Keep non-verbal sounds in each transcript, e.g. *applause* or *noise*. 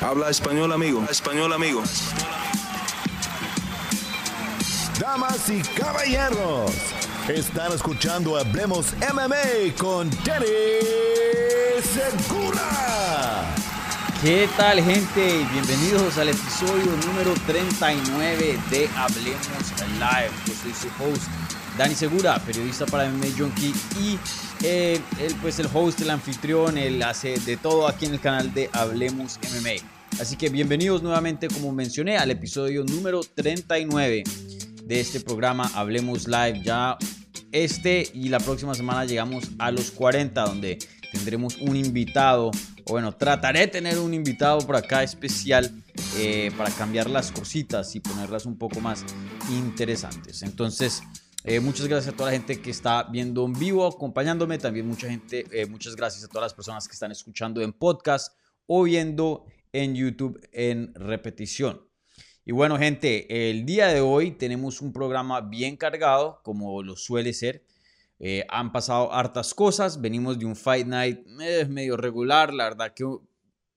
Habla español, amigo. Español, amigo. Damas y caballeros, están escuchando Hablemos MMA con Danny Segura. ¿Qué tal gente? Bienvenidos al episodio número 39 de Hablemos Live. Yo soy su host, Dani Segura, periodista para MMA Junkie y eh, él, pues el host, el anfitrión, él hace de todo aquí en el canal de Hablemos MMA. Así que bienvenidos nuevamente, como mencioné, al episodio número 39 de este programa Hablemos Live. Ya este y la próxima semana llegamos a los 40, donde tendremos un invitado, o bueno, trataré de tener un invitado por acá especial eh, para cambiar las cositas y ponerlas un poco más interesantes. Entonces, eh, muchas gracias a toda la gente que está viendo en vivo, acompañándome. También mucha gente, eh, muchas gracias a todas las personas que están escuchando en podcast o viendo en YouTube en repetición. Y bueno, gente, el día de hoy tenemos un programa bien cargado, como lo suele ser. Eh, han pasado hartas cosas. Venimos de un Fight Night medio regular. La verdad que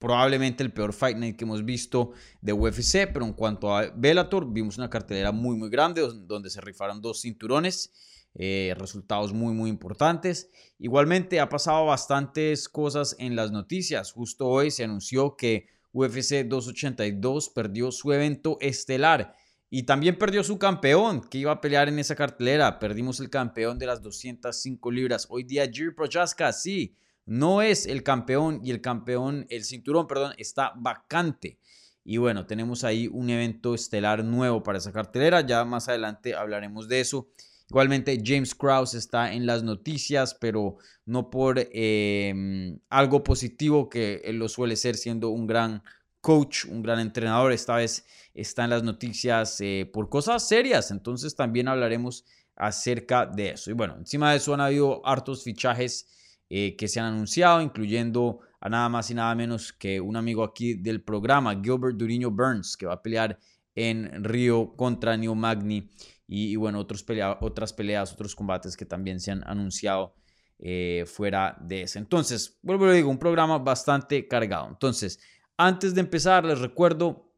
probablemente el peor Fight Night que hemos visto de UFC, pero en cuanto a Bellator, vimos una cartelera muy, muy grande donde se rifaron dos cinturones, eh, resultados muy, muy importantes. Igualmente ha pasado bastantes cosas en las noticias. Justo hoy se anunció que UFC 282 perdió su evento estelar y también perdió su campeón que iba a pelear en esa cartelera. Perdimos el campeón de las 205 libras. Hoy día Jiri Prochaska, sí, no es el campeón y el campeón, el cinturón, perdón, está vacante. Y bueno, tenemos ahí un evento estelar nuevo para esa cartelera. Ya más adelante hablaremos de eso. Igualmente, James Krause está en las noticias, pero no por em, algo positivo que él lo suele ser siendo un gran coach, un gran entrenador. Esta vez está en las noticias eh, por cosas serias. Entonces también hablaremos acerca de eso. Y bueno, encima de eso han habido hartos fichajes eh, que se han anunciado, incluyendo a nada más y nada menos que un amigo aquí del programa, Gilbert Duriño Burns, que va a pelear en Río contra Neo Magni. Y, bueno, otros otras peleas, otros combates que también se han anunciado eh, fuera de ese. Entonces, vuelvo a digo, un programa bastante cargado. Entonces, antes de empezar, les recuerdo,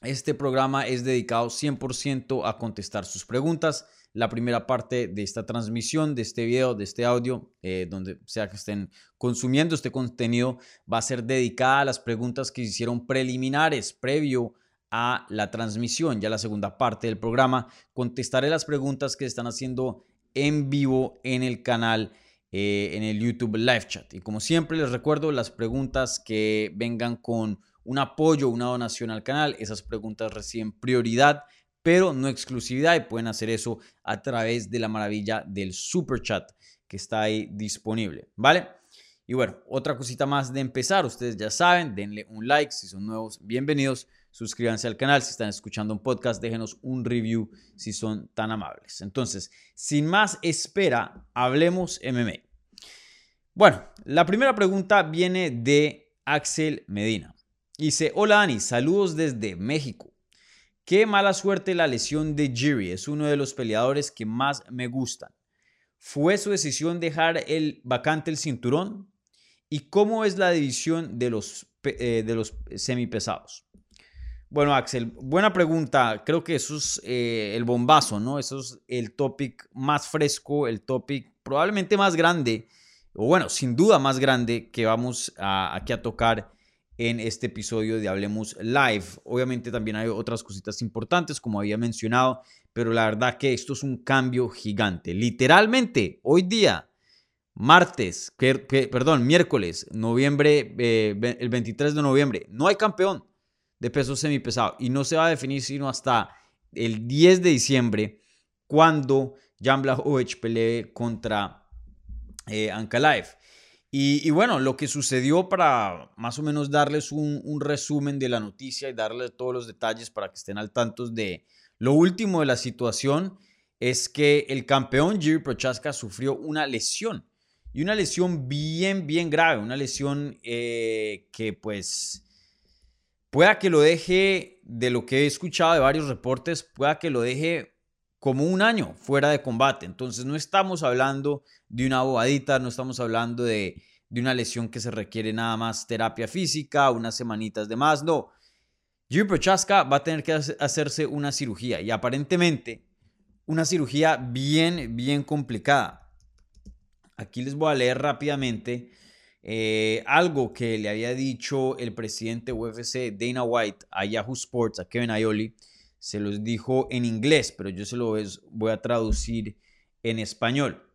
este programa es dedicado 100% a contestar sus preguntas la primera parte de esta transmisión, de este video, de este audio, eh, donde sea que estén consumiendo este contenido, va a ser dedicada a las preguntas que se hicieron preliminares previo a la transmisión. Ya la segunda parte del programa contestaré las preguntas que están haciendo en vivo en el canal. Eh, en el YouTube Live Chat. Y como siempre les recuerdo, las preguntas que vengan con un apoyo, una donación al canal, esas preguntas reciben prioridad pero no exclusividad y pueden hacer eso a través de la maravilla del super chat que está ahí disponible, ¿vale? Y bueno, otra cosita más de empezar, ustedes ya saben, denle un like si son nuevos, bienvenidos, suscríbanse al canal si están escuchando un podcast, déjenos un review si son tan amables. Entonces, sin más espera, hablemos MMA. Bueno, la primera pregunta viene de Axel Medina. Dice, hola Ani, saludos desde México. Qué mala suerte la lesión de Jiri, es uno de los peleadores que más me gustan. ¿Fue su decisión dejar el vacante el cinturón? ¿Y cómo es la división de los, eh, de los semipesados? Bueno, Axel, buena pregunta. Creo que eso es eh, el bombazo, ¿no? Eso es el topic más fresco, el topic probablemente más grande, o bueno, sin duda más grande que vamos aquí a tocar en este episodio de Hablemos Live. Obviamente también hay otras cositas importantes, como había mencionado, pero la verdad que esto es un cambio gigante. Literalmente, hoy día, martes, perdón, miércoles, noviembre, eh, el 23 de noviembre, no hay campeón de peso semipesado y no se va a definir sino hasta el 10 de diciembre, cuando Jan Blachowicz pelee contra eh. Y, bueno, lo que sucedió para más o menos darles un, resumen de la noticia y darles todos los detalles para que estén al tanto de lo último de la situación es que el campeón Jiri Prochaska sufrió una lesión y una lesión bien, bien grave, una lesión eh, que pues pueda que lo deje, de lo que he escuchado de varios reportes, pueda que lo deje como un año fuera de combate. Entonces no estamos hablando de una bobadita, no estamos hablando de, de una lesión que se requiere nada más terapia física, unas semanitas de más. No. Jiri Prochaska va a tener que hacerse una cirugía y aparentemente una cirugía bien, bien complicada. Aquí les voy a leer rápidamente eh, algo que le había dicho el presidente UFC Dana White a Yahoo Sports, a Kevin Aioli. Se los dijo en inglés, pero yo se lo voy a traducir en español.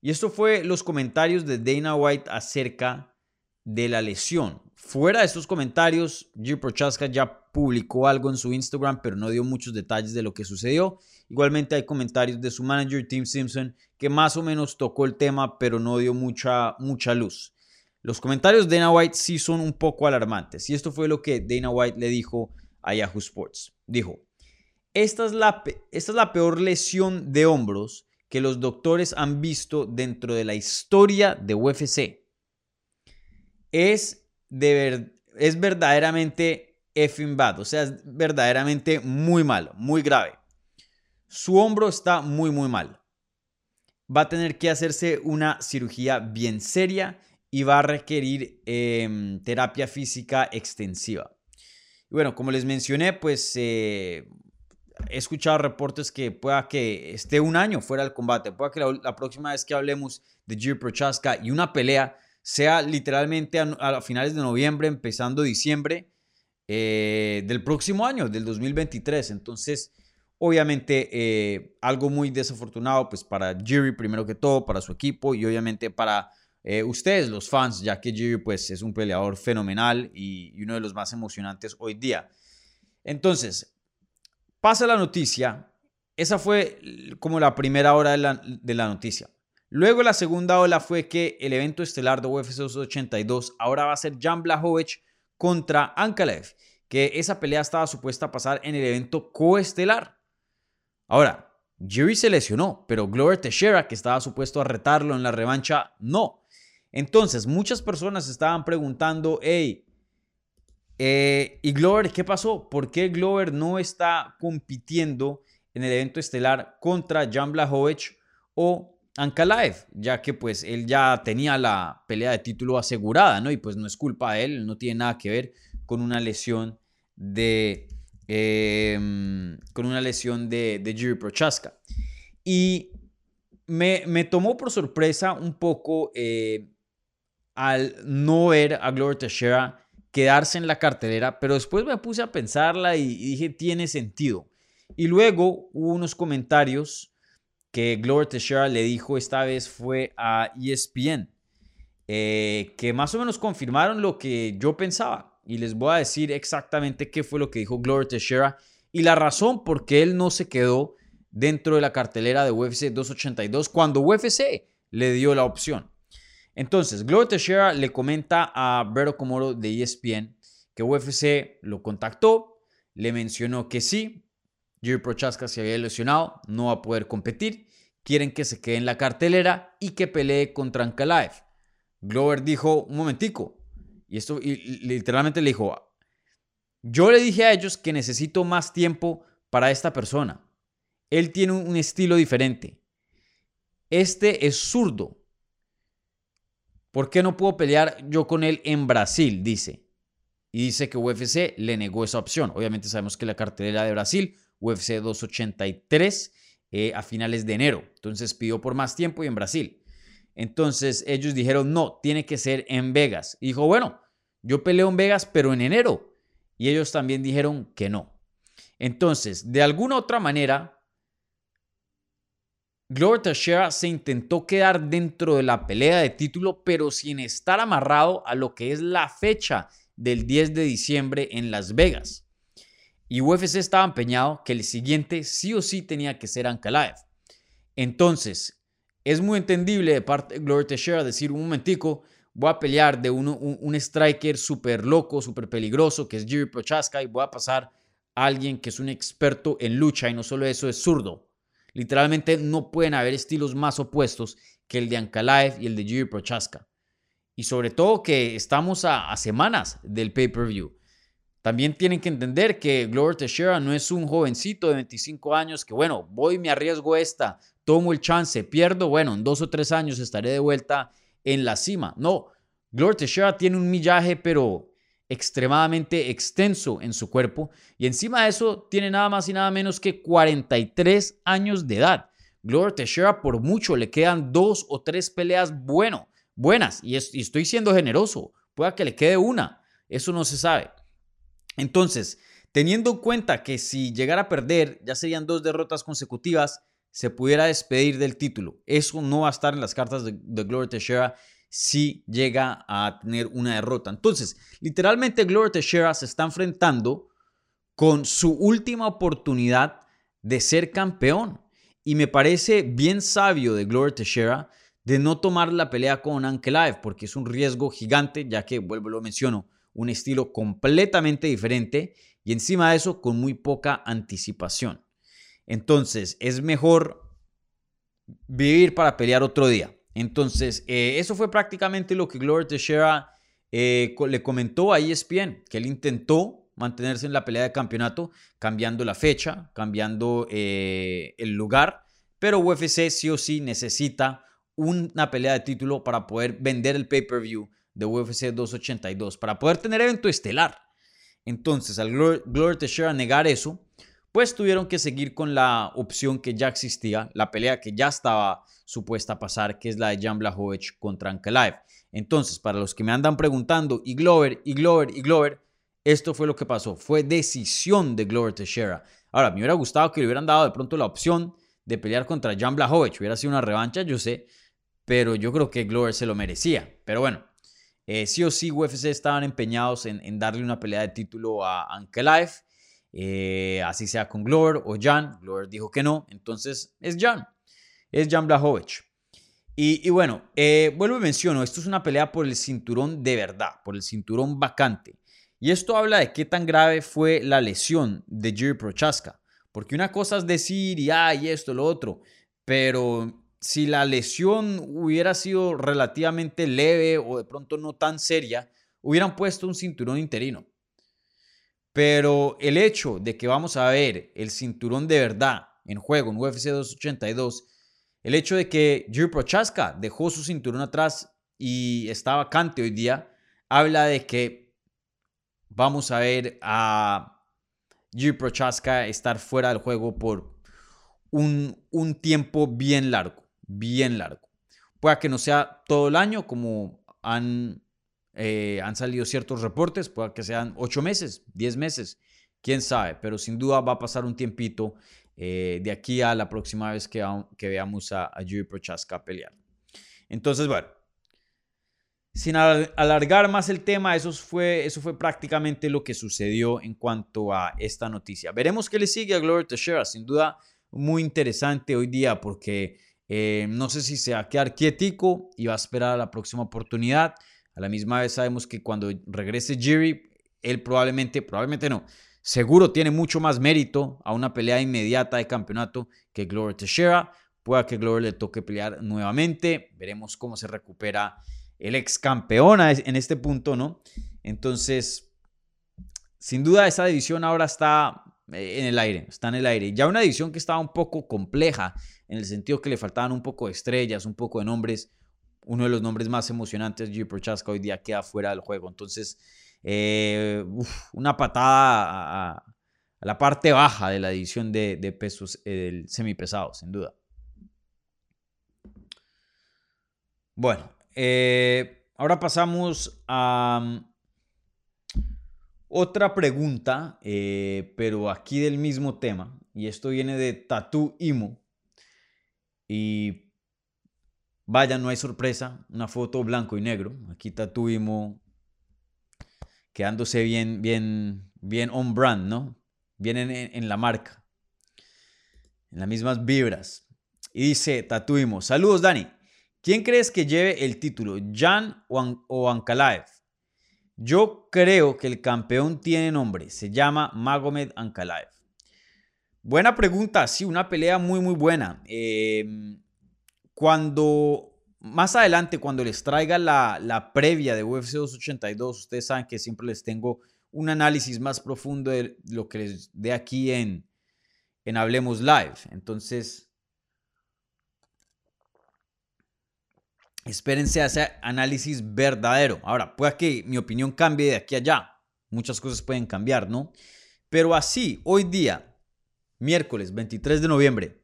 Y esto fue los comentarios de Dana White acerca de la lesión. Fuera de estos comentarios, Jiri Prochaska ya publicó algo en su Instagram, pero no dio muchos detalles de lo que sucedió. Igualmente hay comentarios de su manager Tim Simpson que más o menos tocó el tema, pero no dio mucha, mucha luz. Los comentarios de Dana White sí son un poco alarmantes y esto fue lo que Dana White le dijo a Yahoo Sports. Dijo, esta es la, peor lesión de hombros que los doctores han visto dentro de la historia de UFC. Es, de es verdaderamente effing bad, o sea, es verdaderamente muy malo, muy grave. Su hombro está muy, muy mal. Va a tener que hacerse una cirugía bien seria y va a requerir em, terapia física extensiva. Y bueno, como les mencioné, pues eh, he escuchado reportes que pueda que esté un año fuera del combate, pueda que la, próxima vez que hablemos de Jiri Prochaska y una pelea sea literalmente a, finales de noviembre, empezando diciembre eh, del próximo año, del 2023. Entonces, obviamente, eh, algo muy desafortunado, pues para Jiri primero que todo, para su equipo y obviamente para eh, ustedes, los fans, ya que Jiri pues es un peleador fenomenal y, y uno de los más emocionantes hoy día. Entonces, Pasa la noticia. Esa fue como la primera hora de la, noticia. Luego la segunda ola fue que el evento estelar de UFC 282 ahora va a ser Jan Blachowicz contra Ankalev, que esa pelea estaba supuesta a pasar en el evento coestelar. Ahora, Jerry se lesionó, pero Glover Teixeira, que estaba supuesto a retarlo en la revancha, no. Entonces, muchas personas estaban preguntando, hey, eh, ¿Y Glover qué pasó? ¿Por qué Glover no está compitiendo en el evento estelar contra Jan Blachowicz o Ankalaev? Ya que pues él ya tenía la pelea de título asegurada, ¿no? Y pues no es culpa de él, no tiene nada que ver con una lesión de... Em, con una lesión de, de Prochaska. Y me, tomó por sorpresa un poco eh, al no ver a Glover Teixeira quedarse en la cartelera, pero después me puse a pensarla y, dije, tiene sentido. Y luego hubo unos comentarios que Glover Teixeira le dijo, esta vez fue a ESPN, eh, que más o menos confirmaron lo que yo pensaba. Y les voy a decir exactamente qué fue lo que dijo Glover Teixeira y la razón por qué él no se quedó dentro de la cartelera de UFC 282 cuando UFC le dio la opción. Entonces, Glover Teixeira le comenta a Berto Comoro de ESPN que UFC lo contactó, le mencionó que sí, Jerry Prochaska se había lesionado, no va a poder competir, quieren que se quede en la cartelera y que pelee contra Ankalaev. Glover dijo, un momentico, y esto literalmente le dijo, yo le dije a ellos que necesito más tiempo para esta persona. Él tiene un estilo diferente. Este es zurdo. ¿Por qué no puedo pelear yo con él en Brasil? Dice. Y dice que UFC le negó esa opción. Obviamente sabemos que la cartelera de Brasil, UFC 283, eh, a finales de enero. Entonces pidió por más tiempo y en Brasil. Entonces ellos dijeron, no, tiene que ser en Vegas. Dijo, bueno, yo peleo en Vegas, pero en enero. Y ellos también dijeron que no. Entonces, de alguna otra manera, Glover Teixeira se intentó quedar dentro de la pelea de título, pero sin estar amarrado a lo que es la fecha del 10 de diciembre en Las Vegas. Y UFC estaba empeñado que el siguiente sí o sí tenía que ser Ankalaev. Entonces, es muy entendible de parte de Glover Teixeira decir un momentico, voy a pelear de un, un striker súper loco, súper peligroso, que es Jiri Prochaska, y voy a pasar a alguien que es un experto en lucha, y no solo eso, es zurdo. Literalmente no pueden haber estilos más opuestos que el de Ankalaev y el de Jiri Prochaska. Y sobre todo que estamos a, semanas del pay-per-view. También tienen que entender que Glover Teixeira no es un jovencito de 25 años que, bueno, voy, me arriesgo esta, tomo el chance, pierdo, bueno, en dos o tres años estaré de vuelta en la cima. No, Glover Teixeira tiene un millaje, pero extremadamente extenso en su cuerpo y encima de eso tiene nada más y nada menos que 43 años de edad. Glover Teixeira por mucho le quedan dos o tres peleas bueno, buenas y, y estoy siendo generoso. Pueda que le quede una, eso no se sabe. Entonces, teniendo en cuenta que si llegara a perder ya serían dos derrotas consecutivas, se pudiera despedir del título. Eso no va a estar en las cartas de, de Glover Teixeira si llega a tener una derrota. Entonces, literalmente Glover Teixeira se está enfrentando con su última oportunidad de ser campeón. Y me parece bien sabio de Glover Teixeira de no tomar la pelea con Ankelaev, porque es un riesgo gigante, ya que, vuelvo lo menciono, un estilo completamente diferente y encima de eso con muy poca anticipación. Entonces, es mejor vivir para pelear otro día. Entonces, eh, eso fue prácticamente lo que Glover Teixeira eh, le comentó a ESPN, que él intentó mantenerse en la pelea de campeonato, cambiando la fecha, cambiando eh, el lugar, pero UFC sí o sí necesita una pelea de título para poder vender el pay-per-view de UFC 282, para poder tener evento estelar. Entonces, al Glover Teixeira negar eso, pues tuvieron que seguir con la opción que ya existía, la pelea que ya estaba supuesta a pasar, que es la de Jan Blachowicz contra Ankalaev. Entonces, para los que me andan preguntando, y Glover, y Glover, y Glover, esto fue lo que pasó. Fue decisión de Glover Teixeira. Ahora, me hubiera gustado que le hubieran dado de pronto la opción de pelear contra Jan Blachowicz. Hubiera sido una revancha, yo sé, pero yo creo que Glover se lo merecía. Pero bueno, eh, sí o sí, UFC estaban empeñados en, darle una pelea de título a Ankalaev. Eh, así sea con Glover o Jan. Glover dijo que no, entonces es Jan. Es Jan Blachowicz. Y, bueno, eh, vuelvo y menciono, esto es una pelea por el cinturón de verdad, por el cinturón vacante. Y esto habla de qué tan grave fue la lesión de Jerry Prochaska. Porque una cosa es decir, y, ah, y esto, lo otro. Pero si la lesión hubiera sido relativamente leve o de pronto no tan seria, hubieran puesto un cinturón interino. Pero el hecho de que vamos a ver el cinturón de verdad en juego en UFC 282, el hecho de que Drew Prochaska dejó su cinturón atrás y está vacante hoy día, habla de que vamos a ver a Drew Prochaska estar fuera del juego por un, un tiempo bien largo, bien largo. Puede que no sea todo el año como han eh, han salido ciertos reportes, puede que sean ocho meses, diez meses, quién sabe, pero sin duda va a pasar un tiempito eh, de aquí a la próxima vez que, veamos a, a Yuri Prochaska pelear. Entonces, bueno, sin alargar más el tema, eso fue, eso fue prácticamente lo que sucedió en cuanto a esta noticia. Veremos qué le sigue a Gloria Teixeira, sin duda muy interesante hoy día porque eh, no sé si se va a quedar quietico y va a esperar a la próxima oportunidad. A la misma vez sabemos que cuando regrese Jiri, él probablemente, probablemente no, seguro tiene mucho más mérito a una pelea inmediata de campeonato que Glover Teixeira. Pueda que Glover le toque pelear nuevamente. Veremos cómo se recupera el ex campeón en este punto, ¿no? Entonces, sin duda esa división ahora está eh, en el aire, está en el aire. Ya una división que estaba un poco compleja, en el sentido que le faltaban un poco de estrellas, un poco de nombres uno de los nombres más emocionantes, G. Prochaska, hoy día queda fuera del juego. Entonces, eh, una patada a, la parte baja de la edición de, pesos eh, del semipesado, sin duda. Bueno, eh, ahora pasamos a mm, otra pregunta, pero aquí del mismo tema. Y esto viene de Tattoo Imo. Y Vaya, no hay sorpresa, una foto blanco y negro. Aquí tuvimos quedándose bien, bien, bien on brand, ¿no? Bien en, la marca, en las mismas vibras. Y dice, tatuimos, saludos Dani, ¿quién crees que lleve el título, Jan o, Ankalaev? Yo creo que el campeón tiene nombre, se llama Magomed Ankalaev. Buena pregunta, sí, una pelea muy, muy buena. Eh, cuando más adelante, cuando les traiga la, previa de UFC 282, ustedes saben que siempre les tengo un análisis más profundo de lo que les dé aquí en, en Hablemos Live. Entonces, espérense a ese análisis verdadero. Ahora, puede que mi opinión cambie de aquí a allá. Muchas cosas pueden cambiar, ¿no? Pero así, hoy día, miércoles 23 de noviembre,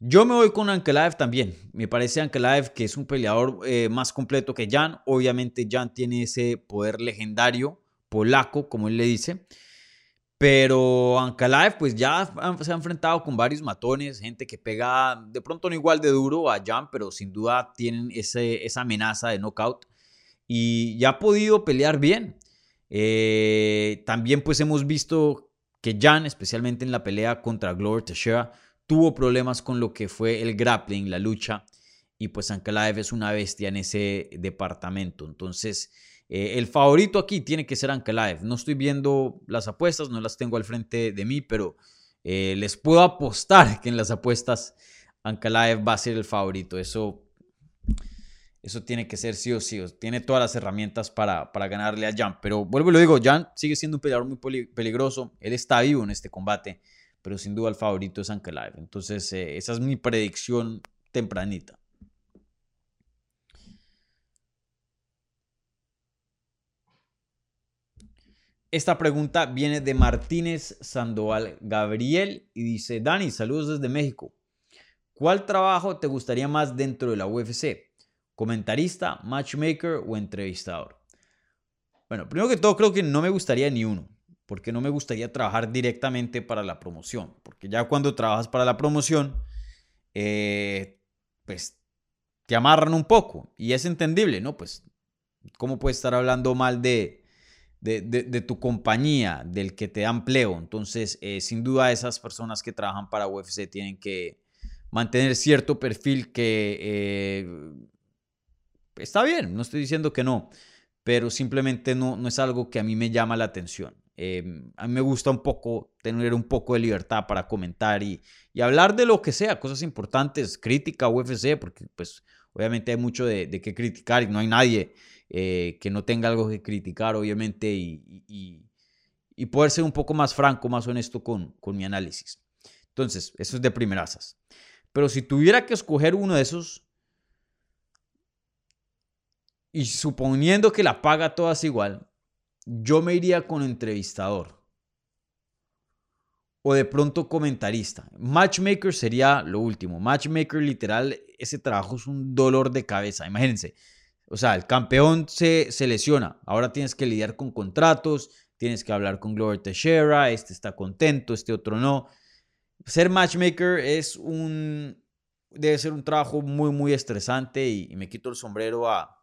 yo me voy con Ankalaev también. Me parece Ankalaev que es un peleador eh, más completo que Jan. Obviamente Jan tiene ese poder legendario, polaco, como él le dice. Pero Ankalaev pues ya se ha enfrentado con varios matones, gente que pega de pronto no igual de duro a Jan, pero sin duda tienen ese, esa amenaza de knockout. Y ya ha podido pelear bien. Eh, también pues hemos visto que Jan, especialmente en la pelea contra Glover Teixeira, tuvo problemas con lo que fue el grappling, la lucha, y pues Ankalaev es una bestia en ese departamento. Entonces, eh, el favorito aquí tiene que ser Ankalaev. No estoy viendo las apuestas, no las tengo al frente de mí, pero eh, les puedo apostar *laughs* que en las apuestas Ankalaev va a ser el favorito. Eso, eso tiene que ser sí o sí. Tiene todas las herramientas para, para ganarle a Jan. Pero vuelvo y lo digo, Jan sigue siendo un peleador muy peligroso. Él está vivo en este combate pero sin duda el favorito es Ankalaev. Entonces, eh, esa es mi predicción tempranita. Esta pregunta viene de Martínez Sandoval Gabriel y dice, Dani, saludos desde México. ¿Cuál trabajo te gustaría más dentro de la UFC? ¿Comentarista, matchmaker o entrevistador? Bueno, primero que todo creo que no me gustaría ni uno porque no me gustaría trabajar directamente para la promoción, porque ya cuando trabajas para la promoción, eh, pues te amarran un poco y es entendible, ¿no? Pues, ¿cómo puedes estar hablando mal de, de, tu compañía, del que te da empleo? Entonces, eh, sin duda, esas personas que trabajan para UFC tienen que mantener cierto perfil que eh, está bien, no estoy diciendo que no, pero simplemente no, no es algo que a mí me llama la atención. Em, a mí me gusta un poco tener un poco de libertad para comentar y, hablar de lo que sea, cosas importantes, crítica UFC, porque pues obviamente hay mucho de, qué criticar y no hay nadie eh, que no tenga algo que criticar, obviamente, y, y, poder ser un poco más franco, más honesto con, con mi análisis. Entonces, eso es de primerasas. Pero si tuviera que escoger uno de esos, y suponiendo que la paga todas igual, yo me iría con entrevistador. O de pronto comentarista. Matchmaker sería lo último. Matchmaker literal, ese trabajo es un dolor de cabeza. Imagínense. O sea, el campeón se, se lesiona. Ahora tienes que lidiar con contratos. Tienes que hablar con Glover Teixeira. Este está contento, este otro no. Ser matchmaker es un... Debe ser un trabajo muy, muy estresante y me quito el sombrero a,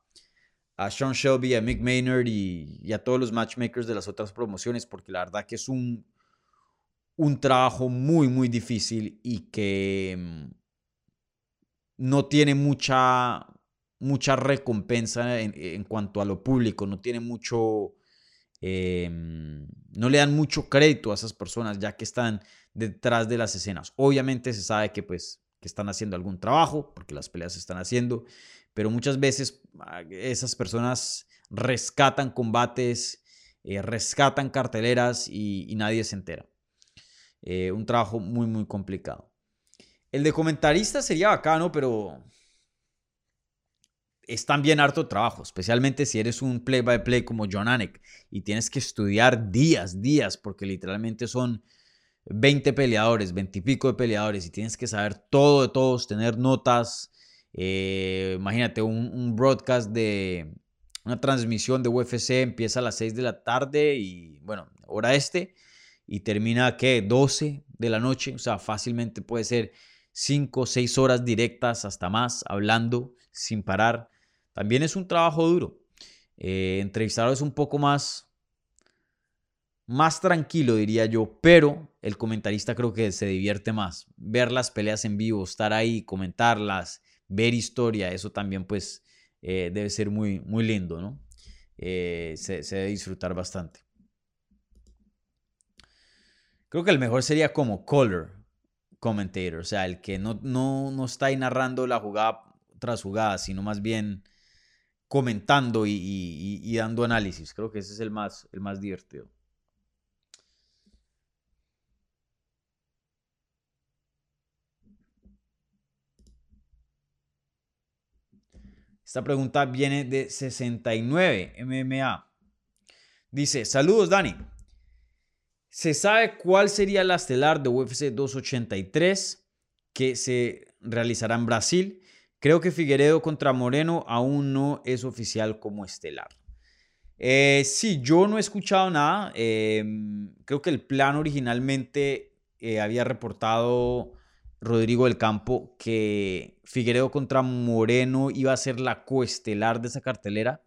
a Sean Shelby, a Mick Maynard y, a todos los matchmakers de las otras promociones, porque la verdad que es un, un trabajo muy, muy difícil y que mm, no tiene mucha, mucha recompensa en, cuanto a lo público, no tiene mucho, em, no le dan mucho crédito a esas personas ya que están detrás de las escenas. Obviamente se sabe que pues que están haciendo algún trabajo, porque las peleas se están haciendo, pero muchas veces ah, esas personas rescatan combates, eh, rescatan carteleras y, nadie se entera. Eh, un trabajo muy, muy complicado. El de comentarista sería bacano, pero es también harto trabajo, especialmente si eres un play-by-play como John Anik y tienes que estudiar días, días, porque literalmente son 20 peleadores, 20 y pico de peleadores y tienes que saber todo de todos, tener notas, eh, imagínate, un, broadcast de una transmisión de UFC empieza a las 6 de la tarde y, bueno, hora este, y termina, ¿qué? 12 de la noche. O sea, fácilmente puede ser 5 o 6 horas directas, hasta más, hablando sin parar. También es un trabajo duro. Eh, entrevistador es un poco más, más tranquilo, diría yo, pero el comentarista creo que se divierte más. Ver las peleas en vivo, estar ahí, comentarlas, ver historia, eso también pues eh, debe ser muy, muy lindo, ¿no? Eh, se, debe disfrutar bastante. Creo que el mejor sería como color commentator, o sea, el que no, no, está ahí narrando la jugada tras jugada, sino más bien comentando y, dando análisis. Creo que ese es el más, el más divertido. Esta pregunta viene de 69 MMA. Dice, saludos Dani. ¿Se sabe cuál sería la estelar de UFC 283 que se realizará en Brasil? Creo que Figueredo contra Moreno aún no es oficial como estelar. Eh, sí, yo no he escuchado nada. Em, creo que el plan originalmente eh, había reportado Rodrigo del Campo que Figueredo contra Moreno iba a ser la coestelar de esa cartelera.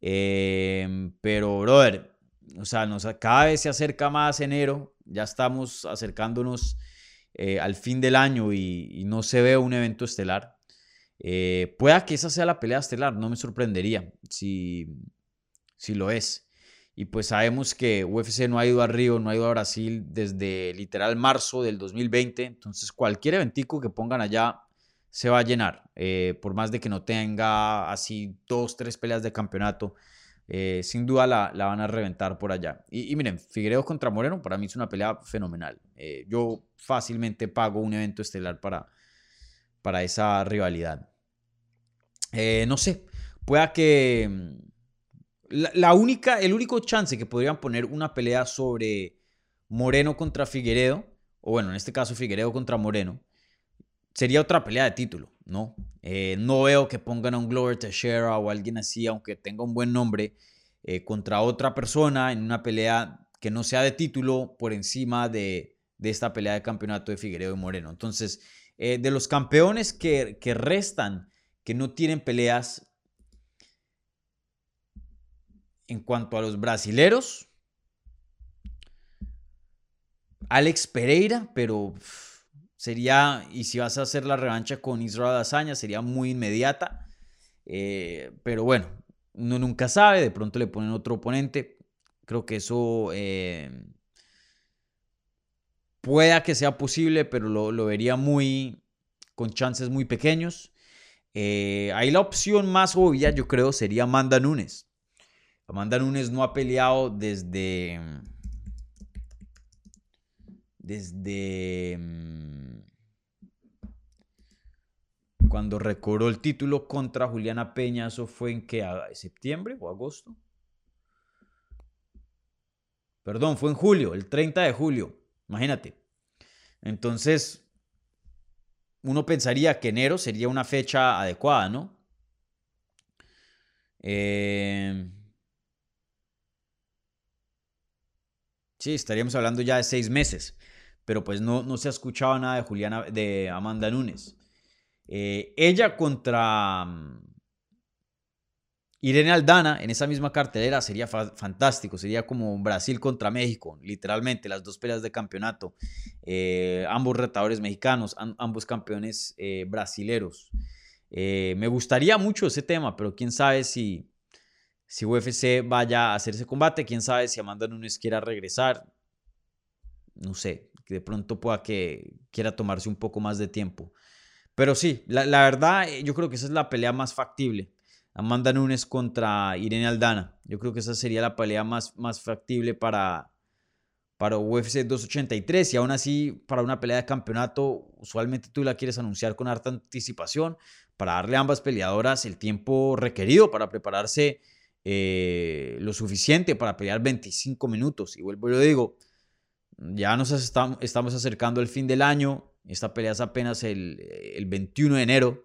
Em, pero, brother, o sea, nos, cada vez se acerca más enero, ya estamos acercándonos eh, al fin del año y, no se ve un evento estelar. Eh, pueda que esa sea la pelea estelar, no me sorprendería si, si lo es. Y pues sabemos que UFC no ha ido a Río, no ha ido a Brasil desde literal marzo del 2020. Entonces cualquier eventico que pongan allá se va a llenar. Eh, por más de que no tenga así dos, tres peleas de campeonato. Eh, sin duda la, van a reventar por allá. Y, miren, Figueiredo contra Moreno para mí es una pelea fenomenal. Eh, yo fácilmente pago un evento estelar para, para esa rivalidad. no sé, pueda que la, única, el único chance que podrían poner una pelea sobre Moreno contra Figueredo, o bueno, en este caso Figueredo contra Moreno, sería otra pelea de título, ¿no? Eh, no veo que pongan a un Glover Teixeira o alguien así, aunque tenga un buen nombre, eh, contra otra persona en una pelea que no sea de título por encima de, esta pelea de campeonato de Figueredo y Moreno. Entonces, eh, de los campeones que, que restan, que no tienen peleas, en cuanto a los brasileros, Alex Pereira, pero sería, y si vas a hacer la revancha con Israel Azaña, sería muy inmediata. Eh, pero bueno, uno nunca sabe, de pronto le ponen otro oponente. Creo que eso eh, pueda que sea posible, pero lo, vería muy con chances muy pequeños. Eh, ahí la opción más obvia, yo creo, sería Amanda Nunes. Amanda Nunes no ha peleado desde. Desde. Mm, cuando recobró el título contra Juliana Peña, eso fue en que septiembre o agosto. Perdón, fue en julio, el 30 de julio. Imagínate. Entonces, uno pensaría que enero sería una fecha adecuada, ¿no? Eh, Sí, estaríamos hablando ya de seis meses, pero pues no, no se ha escuchado nada de Juliana, de Amanda Nunes. Eh, ella contra mm, Irene Aldana en esa misma cartelera sería fantástico, sería como Brasil contra México, literalmente, las dos peleas de campeonato, eh, ambos retadores mexicanos, ambos campeones eh, brasileros. me gustaría mucho ese tema, pero quién sabe si, si UFC vaya a hacer ese combate. Quién sabe si Amanda Nunes quiera regresar. No sé, de pronto pueda que quiera tomarse un poco más de tiempo. Pero sí, la, verdad, eh, yo creo que esa es la pelea más factible. Amanda Nunes contra Irene Aldana. Yo creo que esa sería la pelea más, más factible para, para UFC 283 y aún así para una pelea de campeonato usualmente tú la quieres anunciar con harta anticipación para darle a ambas peleadoras el tiempo requerido para prepararse eh, lo suficiente para pelear 25 minutos. Y vuelvo, yo digo, ya nos estamos acercando al fin del año. Esta pelea es apenas el, el 21 de enero.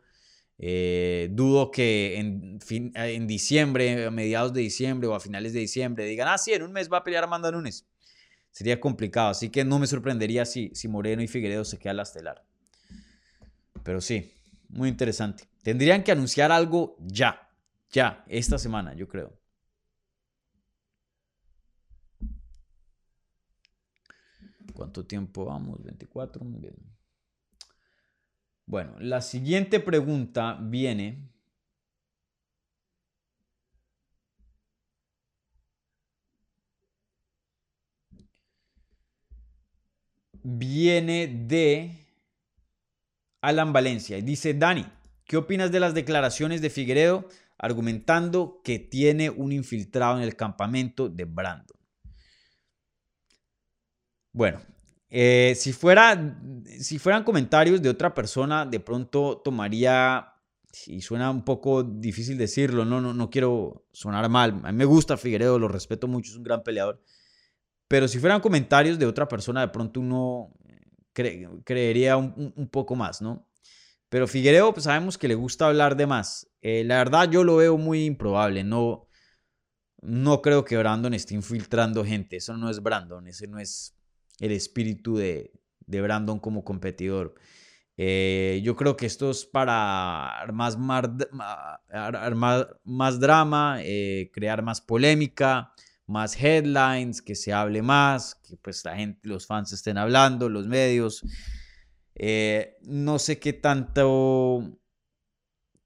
Eh, dudo que en, fin, en diciembre, a mediados de diciembre o a finales de diciembre digan, ah, sí, en un mes va a pelear Amanda Nunes. Sería complicado, así que no me sorprendería si, si Moreno y Figueredo se quedan la estelar. Pero sí, muy interesante. Tendrían que anunciar algo ya. Ya, esta semana, yo creo. ¿Cuánto tiempo vamos? 24, muy bien. Bueno, la siguiente pregunta viene. Viene de Alan Valencia y dice, Dani, ¿qué opinas de las declaraciones de Figueredo argumentando que tiene un infiltrado en el campamento de Brandon. Bueno, eh, si, fuera, si fueran comentarios de otra persona, de pronto tomaría y suena un poco difícil decirlo, no, no, no quiero sonar mal. A mí me gusta Figueredo, lo respeto mucho, es un gran peleador. Pero si fueran comentarios de otra persona, de pronto uno creería un, poco más, ¿no? Pero Figueredo, pues sabemos que le gusta hablar de más. Eh, la verdad, yo lo veo muy improbable. No, no creo que Brandon esté infiltrando gente. Eso no es Brandon. Ese no es el espíritu de, de Brandon como competidor. Eh, yo creo que esto es para más, más drama, eh, crear más polémica, más headlines, que se hable más, que pues la gente, los fans estén hablando, los medios. No sé qué tanto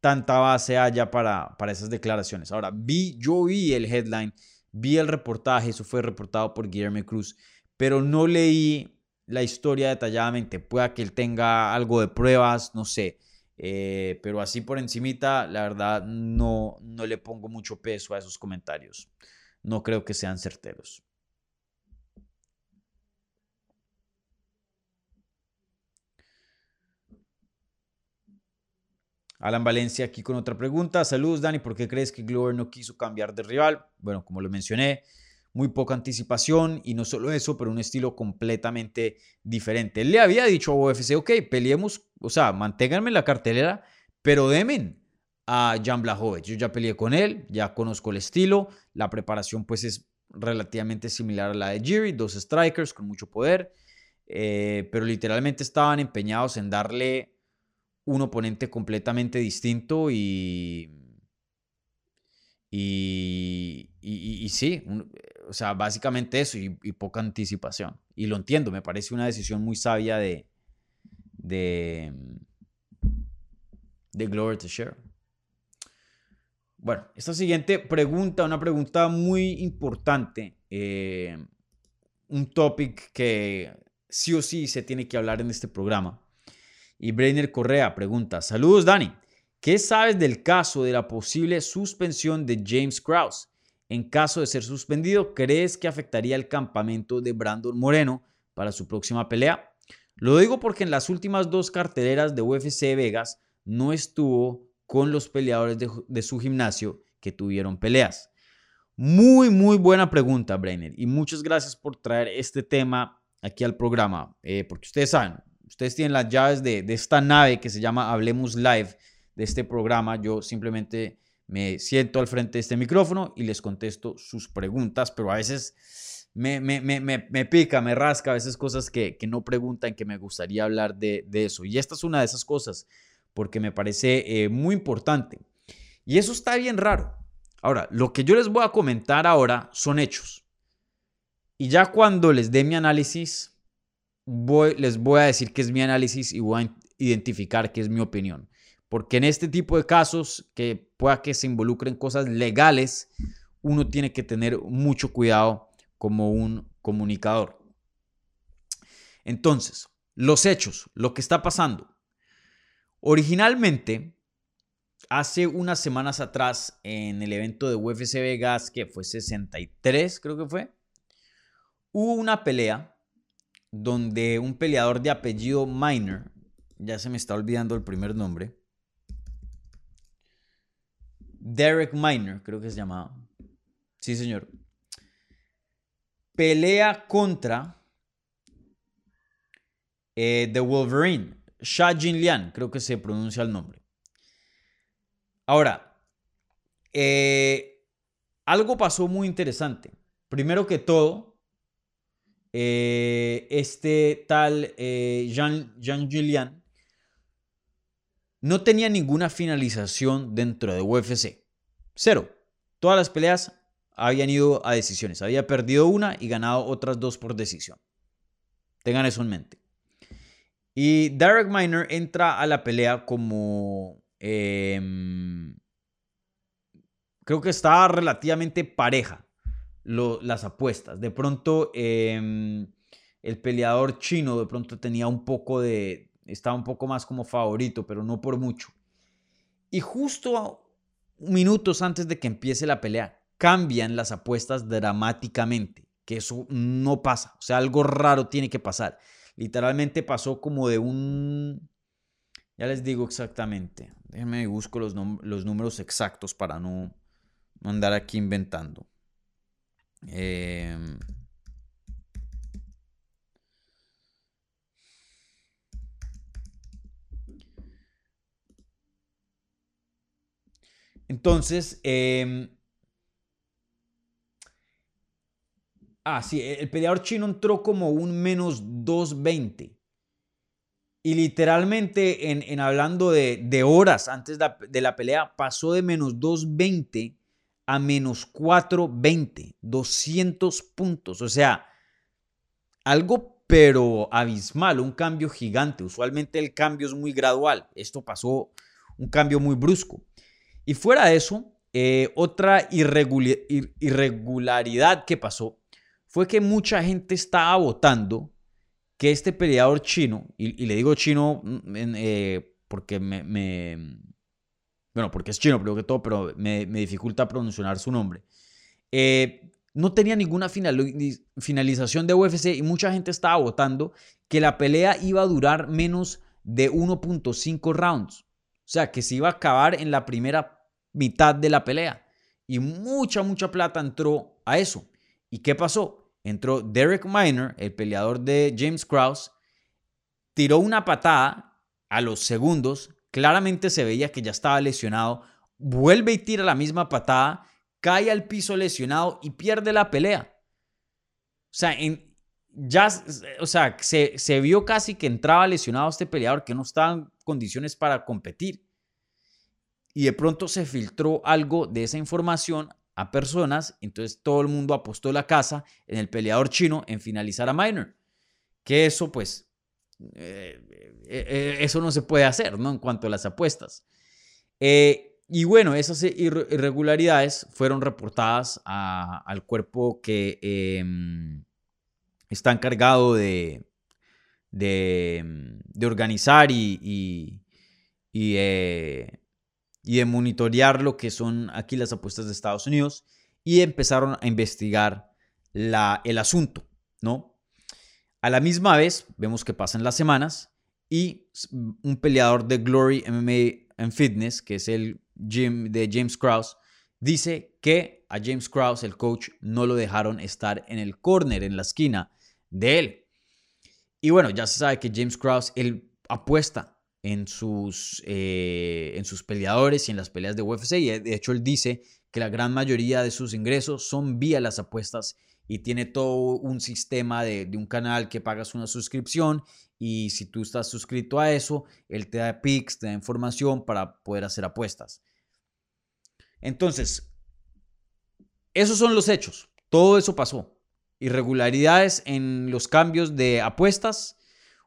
tanta base haya para, para esas declaraciones. Ahora, vi, yo vi el headline, vi el reportaje, eso fue reportado por Guillermo Cruz, pero no leí la historia detalladamente. Pueda que él tenga algo de pruebas, no sé. Eh, pero así por encimita, la verdad, no, no le pongo mucho peso a esos comentarios. No creo que sean certeros. Alan Valencia aquí con otra pregunta. Saludos, Dani. ¿Por qué crees que Glover no quiso cambiar de rival? Bueno, como lo mencioné, muy poca anticipación y no solo eso, pero un estilo completamente diferente. Él le había dicho a UFC, ok, peleemos, o sea, manténganme la cartelera, pero demen a Jan Blachowicz. Yo ya peleé con él, ya conozco el estilo, la preparación pues es relativamente similar a la de Jiri, dos strikers con mucho poder, eh, pero literalmente estaban empeñados en darle un oponente completamente distinto y... Y, y, sí, o sea, básicamente eso y, poca anticipación. Y lo entiendo, me parece una decisión muy sabia de, de, de Glory to Share. Bueno, esta siguiente pregunta, una pregunta muy importante, eh, un topic que sí o sí se tiene que hablar en este programa. Y Brainer Correa pregunta, saludos Dani, ¿qué sabes del caso de la posible suspensión de James Krause? En caso de ser suspendido, ¿crees que afectaría el campamento de Brandon Moreno para su próxima pelea? Lo digo porque en las últimas dos carteleras de UFC Vegas no estuvo con los peleadores de, su gimnasio que tuvieron peleas. Muy, muy buena pregunta, Brenner. Y muchas gracias por traer este tema aquí al programa. Eh, porque ustedes saben, ustedes tienen las llaves de, de esta nave que se llama Hablemos Live de este programa. Yo simplemente me siento al frente de este micrófono y les contesto sus preguntas, pero a veces me, pica, me rasca, a veces cosas que, no preguntan, que me gustaría hablar de, eso. Y esta es una de esas cosas, porque me parece eh, muy importante. Y eso está bien raro. Ahora, lo que yo les voy a comentar ahora son hechos. Y ya cuando les dé mi análisis, voy, les voy a decir qué es mi análisis y voy a identificar qué es mi opinión. Porque en este tipo de casos, que pueda que se involucren cosas legales, uno tiene que tener mucho cuidado como un comunicador. Entonces, los hechos, lo que está pasando. Originalmente, hace unas semanas atrás, en el evento de UFC Vegas, que fue 63, creo que fue, hubo una pelea donde un peleador de apellido Minor, ya se me está olvidando el primer nombre, Derek Minor, creo que se llamaba. Sí, señor. Pelea contra eh, The Wolverine. Sha Jin Lian, creo que se pronuncia el nombre. Ahora, eh, algo pasó muy interesante. Primero que todo, eh, este tal Jean, Jean Lian no tenía ninguna finalización dentro de UFC. Cero. Todas las peleas habían ido a decisiones. Había perdido una y ganado otras dos por decisión. Tengan eso en mente. Y Derek Miner entra a la pelea como... Em, creo que estaba relativamente pareja las apuestas. De pronto em, el peleador chino de pronto tenía un poco de, estaba un poco más como favorito, pero no por mucho. Y justo minutos antes de que empiece la pelea, cambian las apuestas dramáticamente, que eso no pasa, o sea, algo raro tiene que pasar. Literalmente pasó como de un Ya les digo exactamente. Déjenme busco los, los números exactos para no, andar aquí inventando. Em, entonces, eh, Ah, sí, el peleador chino entró como un menos 220. Y literalmente, en, hablando de, horas antes de la pelea, pasó de menos 220 a menos 420. 200 puntos. O sea, algo pero abismal, un cambio gigante. Usualmente el cambio es muy gradual. Esto pasó un cambio muy brusco. Y fuera de eso, eh, otra irregularidad que pasó fue que mucha gente estaba votando que este peleador chino, y, le digo chino mm, eh, porque me, Bueno, porque es chino, primero que todo, pero me, dificulta pronunciar su nombre. Eh, no tenía ninguna finalización de UFC y mucha gente estaba votando que la pelea iba a durar menos de 1.5 rounds. O sea, que se iba a acabar en la primera mitad de la pelea. Y mucha, mucha plata entró a eso. ¿Y qué pasó? entró Derek Miner, el peleador de James Krause, tiró una patada a los segundos, claramente se veía que ya estaba lesionado, vuelve y tira la misma patada, cae al piso lesionado y pierde la pelea. O sea, ya, o sea, se, se vio casi que entraba lesionado este peleador que no estaba en condiciones para competir. Y de pronto se filtró algo de esa información a personas, entonces todo el mundo apostó la casa en el peleador chino en finalizar a Minor. Que eso, pues, eh, eh, eh, eso no se puede hacer, ¿no? En cuanto a las apuestas. y bueno, esas irregularidades fueron reportadas al cuerpo que em, está encargado de, organizar y, de monitorear lo que son aquí las apuestas de Estados Unidos y empezaron a investigar el asunto, ¿no? A la misma vez, vemos que pasan las semanas y un peleador de Glory MMA and Fitness, que es el gym de James Krause, dice que a James Krause, el coach, no lo dejaron estar en el corner, en la esquina de él. Y bueno, ya se sabe que James Krause, él apuesta en sus, eh, en sus peleadores y en las peleas de UFC. Y de hecho él dice que la gran mayoría de sus ingresos son vía las apuestas y tiene todo un sistema de, un canal que pagas una suscripción y si tú estás suscrito a eso, él te da pics, te da información para poder hacer apuestas. Entonces, esos son los hechos. Todo eso pasó. Irregularidades en los cambios de apuestas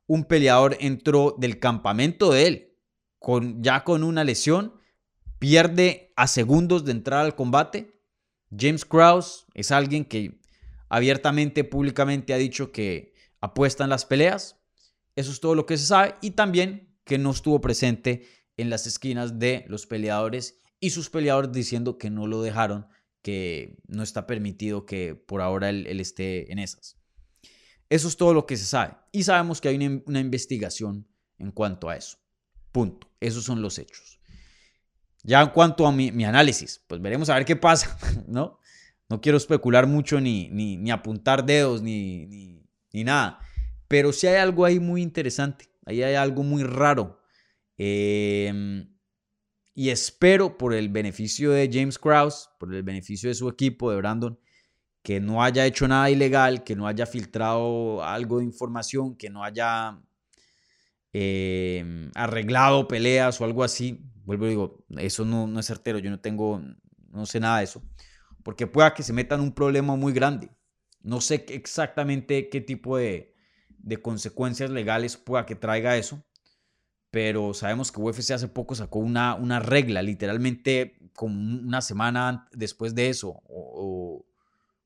un peleador entró del campamento de él, con, ya con una lesión, pierde a segundos de entrar al combate. James Krause es alguien que abiertamente, públicamente ha dicho que apuesta en las peleas. Eso es todo lo que se sabe. Y también que no estuvo presente en las esquinas de los peleadores y sus peleadores diciendo que no lo dejaron, que no está permitido que por ahora él esté en esas. Eso es todo lo que se sabe. Y sabemos que hay una, investigación en cuanto a eso. Punto. Esos son los hechos. Ya en cuanto a mi, análisis, pues veremos a ver qué pasa, *laughs* ¿no? No quiero especular mucho ni, ni, apuntar dedos ni, ni, nada. Pero sí hay algo ahí muy interesante. Ahí hay algo muy raro. Em, y espero por el beneficio de James Krause, por el beneficio de su equipo, de Brandon, que no haya hecho nada ilegal, que no haya filtrado algo de información, que no haya em, arreglado peleas o algo así. Vuelvo y digo, eso no, no es certero, yo no tengo, no sé nada de eso. Porque pueda que se metan un problema muy grande. No sé exactamente qué tipo de, consecuencias legales pueda que traiga eso. Pero sabemos que UFC hace poco sacó una, una regla, literalmente como una semana después de eso, o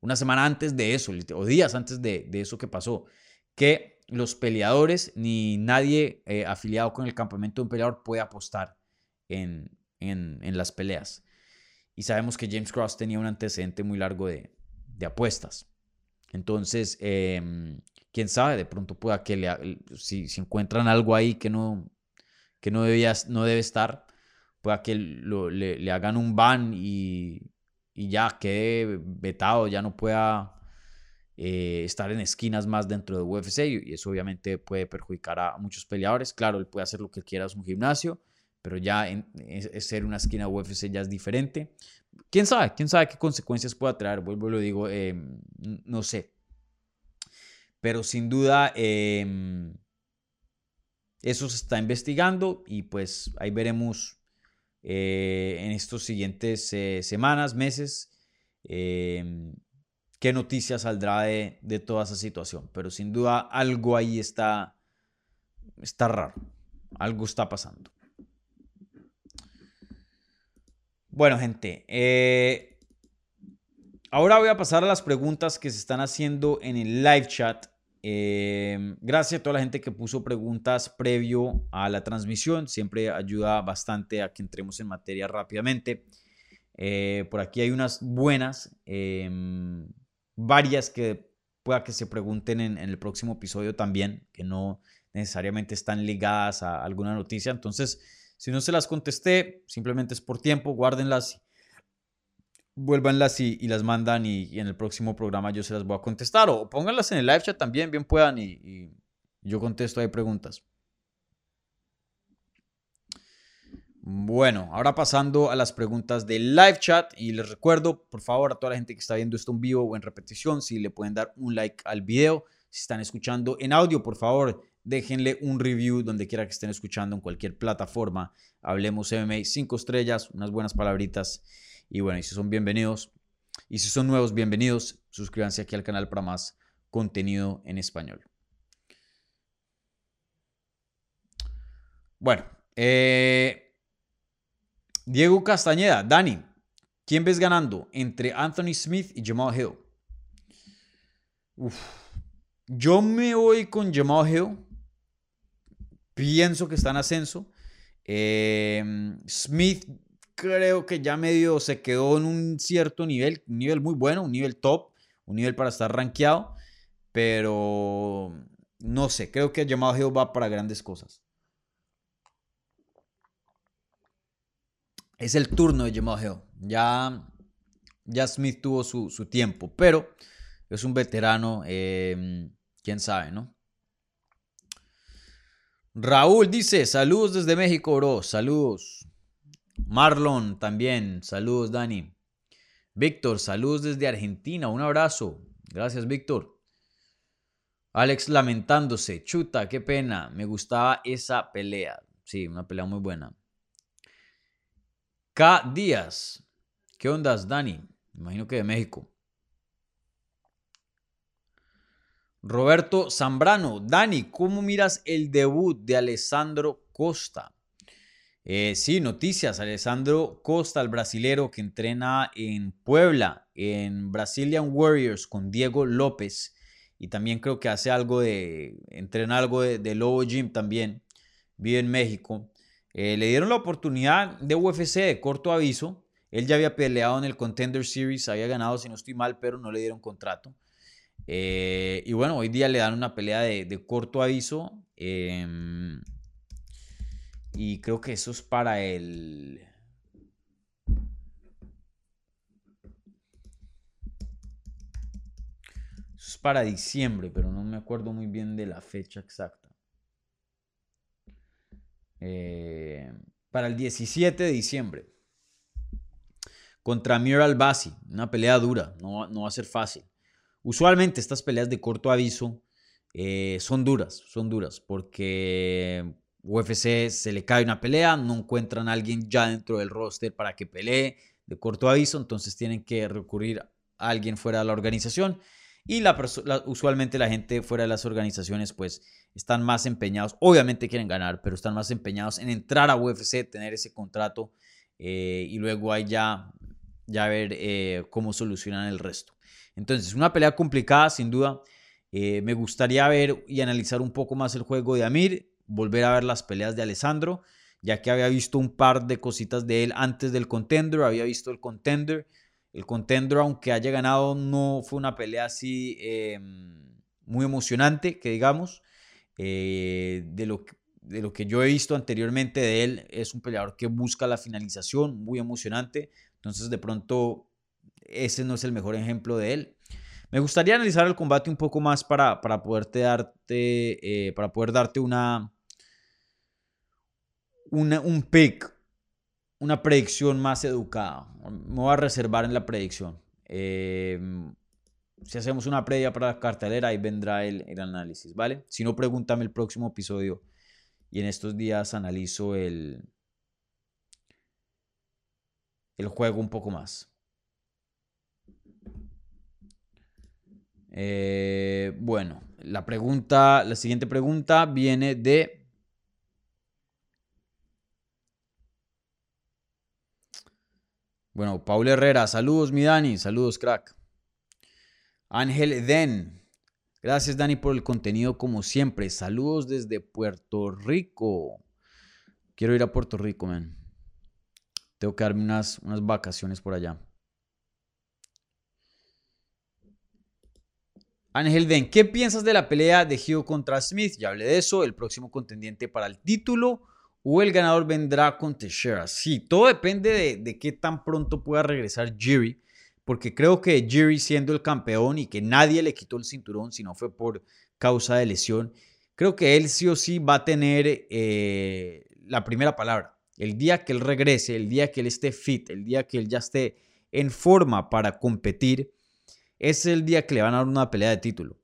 una semana antes de eso, o días antes de, eso que pasó, que los peleadores ni nadie eh, afiliado con el campamento de un peleador puede apostar en, las peleas. Y sabemos que James Cross tenía un antecedente muy largo de, apuestas. Entonces, em, quién sabe, de pronto pueda que le, si, si, encuentran algo ahí que no, que no, debía, no debe estar, pueda que le, hagan un ban y, ya quede vetado, ya no pueda eh, estar en esquinas más dentro de UFC y eso obviamente puede perjudicar a muchos peleadores. Claro, él puede hacer lo que quiera, es un gimnasio, pero ya en, ser una esquina UFC ya es diferente. ¿Quién sabe? ¿Quién sabe qué consecuencias pueda traer? Vuelvo y lo digo, em, no sé. Pero sin duda, em, eso se está investigando y pues ahí veremos eh, en estos siguientes eh, semanas, meses, em, qué noticia saldrá de, de, toda esa situación. Pero sin duda algo ahí está, está raro, algo está pasando. Bueno, gente, eh, ahora voy a pasar a las preguntas que se están haciendo en el live chat. Eh, gracias a toda la gente que puso preguntas previo a la transmisión. Siempre ayuda bastante a que entremos en materia rápidamente. Eh, por aquí hay unas buenas, em, varias que pueda que se pregunten en, en, el próximo episodio también, que no necesariamente están ligadas a alguna noticia. Entonces, si no se las contesté, simplemente es por tiempo, guárdenlas, vuélvanlas y, las mandan y, en el próximo programa yo se las voy a contestar. O pónganlas en el live chat también, bien puedan, y, yo contesto ahí preguntas. Bueno, ahora pasando a las preguntas del live chat y les recuerdo, por favor, a toda la gente que está viendo esto en vivo o en repetición, si le pueden dar un like al video. Si están escuchando en audio, por favor, déjenle un review donde quiera que estén escuchando, en cualquier plataforma. Hablemos MMA, cinco estrellas, unas buenas palabritas. Y bueno, y si son bienvenidos, y si son nuevos, bienvenidos. Suscríbanse aquí al canal para más contenido en español. Bueno, eh, Diego Castañeda, Dani, ¿quién ves ganando entre Anthony Smith y Jamal Hill? Yo me voy con Jamal Hill pienso que está en ascenso. Em, Smith creo que ya medio se quedó en un cierto nivel, un nivel muy bueno, un nivel top, un nivel para estar rankeado, pero no sé, creo que llamado Hill va para grandes cosas. Es el turno de Jamal Hill. Ya, ya Smith tuvo su, tiempo, pero es un veterano, em, quién sabe, ¿no? Raúl dice, saludos desde México, bro. Saludos. Marlon también. Saludos, Dani. Víctor, saludos desde Argentina. Un abrazo. Gracias, Víctor. Alex lamentándose. Chuta, qué pena. Me gustaba esa pelea. Sí, una pelea muy buena. K. Díaz. ¿Qué ondas, Dani? Me imagino que de México. Roberto Zambrano, Dani, ¿cómo miras el debut de Alessandro Costa? Eh, sí, noticias. Alessandro Costa, el brasilero que entrena en Puebla, en Brazilian Warriors con Diego López. Y también creo que hace algo de, entrena algo de, Lobo Gym también. Vive en México. Eh, le dieron la oportunidad de UFC de corto aviso. Él ya había peleado en el Contender Series, había ganado, si no estoy mal, pero no le dieron contrato. Eh, y bueno, hoy día le dan una pelea de, corto aviso. Em, y creo que eso es para el... Eso es para diciembre, pero no me acuerdo muy bien de la fecha exacta. Eh, para el 17 de diciembre. Contra Mir Albasi. Una pelea dura. No, no va a ser fácil. Usualmente estas peleas de corto aviso eh, son duras, son duras, porque UFC se le cae una pelea, no encuentran a alguien ya dentro del roster para que pelee de corto aviso, entonces tienen que recurrir a alguien fuera de la organización. Y la, usualmente la gente fuera de las organizaciones pues están más empeñados, obviamente quieren ganar, pero están más empeñados en entrar a UFC, tener ese contrato eh, y luego ahí ya, ya ver eh, cómo solucionan el resto. Entonces, una pelea complicada, sin duda. Eh, me gustaría ver y analizar un poco más el juego de Amir, volver a ver las peleas de Alessandro, ya que había visto un par de cositas de él antes del contender, había visto el contender. El contender, aunque haya ganado, no fue una pelea así em, muy emocionante, que digamos. Eh, de lo de lo que yo he visto anteriormente de él, es un peleador que busca la finalización, muy emocionante. Entonces, de pronto, ese no es el mejor ejemplo de él. Me gustaría analizar el combate un poco más para, para darte, eh, para poder darte una, una, un pick, una predicción más educada. Me voy a reservar en la predicción. Em, si hacemos una previa para la cartelera, ahí vendrá el, el, análisis, ¿vale? Si no, pregúntame el próximo episodio y en estos días analizo el, el juego un poco más. Eh, bueno, la pregunta, la siguiente pregunta viene de Bueno, Paul Herrera, saludos mi Dani, saludos crack. Ángel Den, gracias Dani por el contenido como siempre. Saludos desde Puerto Rico. Quiero ir a Puerto Rico, man. Tengo que darme unas, unas vacaciones por allá. Ángel Den, ¿qué piensas de la pelea de Hugh contra Smith? Ya hablé de eso, el próximo contendiente para el título o el ganador vendrá con Teixeira. Sí, todo depende de, qué tan pronto pueda regresar Jiri, porque creo que Jiri siendo el campeón y que nadie le quitó el cinturón si no fue por causa de lesión, creo que él sí o sí va a tener eh, la primera palabra. El día que él regrese, el día que él esté fit, el día que él ya esté en forma para competir, es el día que le van a dar una pelea de título.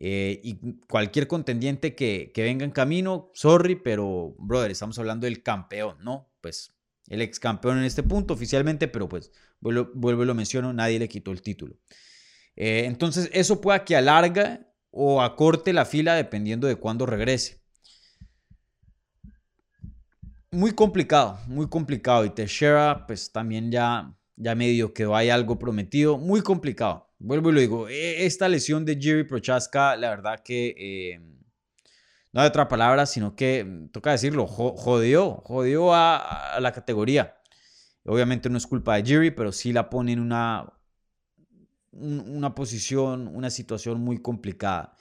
Eh, y cualquier contendiente que, venga en camino, sorry, pero, brother, estamos hablando del campeón, ¿no? Pues el ex campeón en este punto oficialmente, pero pues vuelvo, y lo menciono, nadie le quitó el título. Eh, entonces, eso puede que alarga o acorte la fila dependiendo de cuándo regrese. Muy complicado, muy complicado. Y Teixeira, pues también ya, ya medio que hay algo prometido. Muy complicado. Vuelvo y lo digo, e, esta lesión de Jerry Prochaska, la verdad que eh, no hay otra palabra, sino que, mm, toca decirlo, jodió, jodió a, la categoría. Obviamente no es culpa de Jerry, pero sí la pone en una, una posición, una situación muy complicada.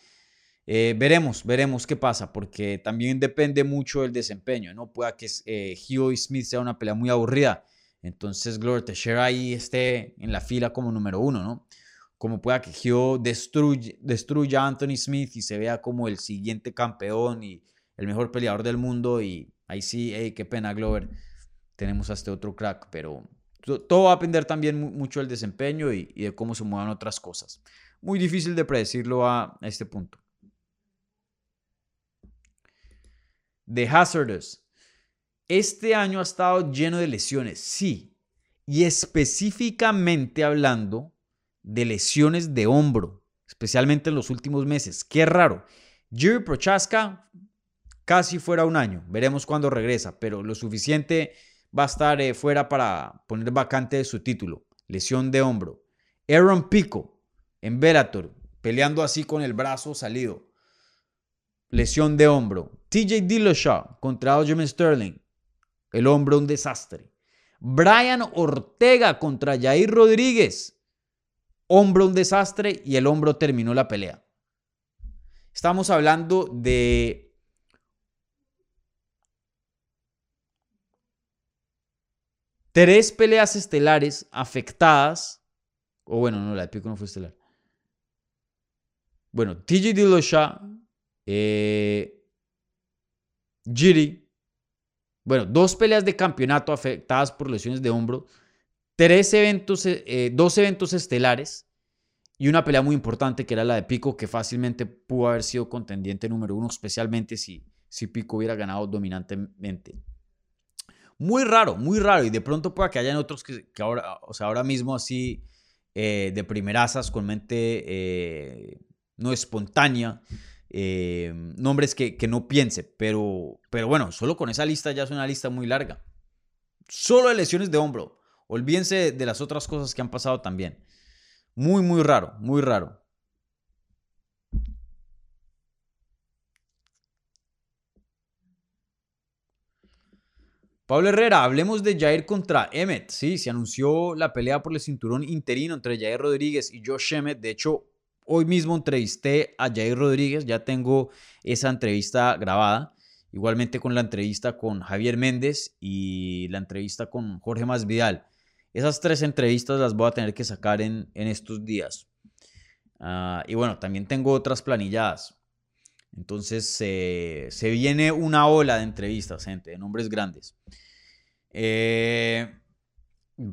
Eh, veremos, veremos qué pasa, porque también depende mucho del desempeño, ¿no? Pueda que eh, y Smith sea una pelea muy aburrida, entonces Glover Teixeira ahí esté en la fila como número uno, ¿no? como pueda que Hugh destruya, a Anthony Smith y se vea como el siguiente campeón y el mejor peleador del mundo y ahí sí, hey, qué pena Glover, tenemos a este otro crack, pero todo va a depender también mucho del desempeño y, de cómo se muevan otras cosas. Muy difícil de predecirlo a este punto. The Hazardous. Este año ha estado lleno de lesiones, sí. Y específicamente hablando de lesiones de hombro, especialmente en los últimos meses. Qué raro. Jerry Prochaska casi fuera un año. Veremos cuándo regresa, pero lo suficiente va a estar eh, fuera para poner vacante de su título. Lesión de hombro. Aaron Pico en Bellator, peleando así con el brazo salido. Lesión de hombro. TJ Dillashaw contra Aljamain Sterling. El hombro un desastre. Brian Ortega contra Jair Rodríguez hombro un desastre y el hombro terminó la pelea. Estamos hablando de tres peleas estelares afectadas. O bueno, no, la de Pico no fue estelar. Bueno, TJ Dillashaw, eh, Giri. Bueno, dos peleas de campeonato afectadas por lesiones de hombro tres eventos, eh, eh, dos eventos estelares y una pelea muy importante que era la de Pico, que fácilmente pudo haber sido contendiente número uno, especialmente si, si Pico hubiera ganado dominantemente. Muy raro, muy raro. Y de pronto pueda que hayan otros que, ahora, o sea, ahora mismo así eh, de primerazas, con mente no espontánea, nombres que, que, no piense. Pero, pero bueno, solo con esa lista ya es una lista muy larga. Solo de lesiones de hombro. Olvídense de las otras cosas que han pasado también. Muy, muy raro, muy raro. Pablo Herrera, hablemos de Jair contra Emmet. Sí, se anunció la pelea por el cinturón interino entre Jair Rodríguez y Josh Emmett. De hecho, hoy mismo entrevisté a Jair Rodríguez, ya tengo esa entrevista grabada. igualmente con la entrevista con Javier Méndez y la entrevista con Jorge Masvidal. Esas tres entrevistas las voy a tener que sacar en, estos días. Ah, y bueno, también tengo otras planilladas. Entonces se viene una ola de entrevistas, gente, de nombres grandes. Eh,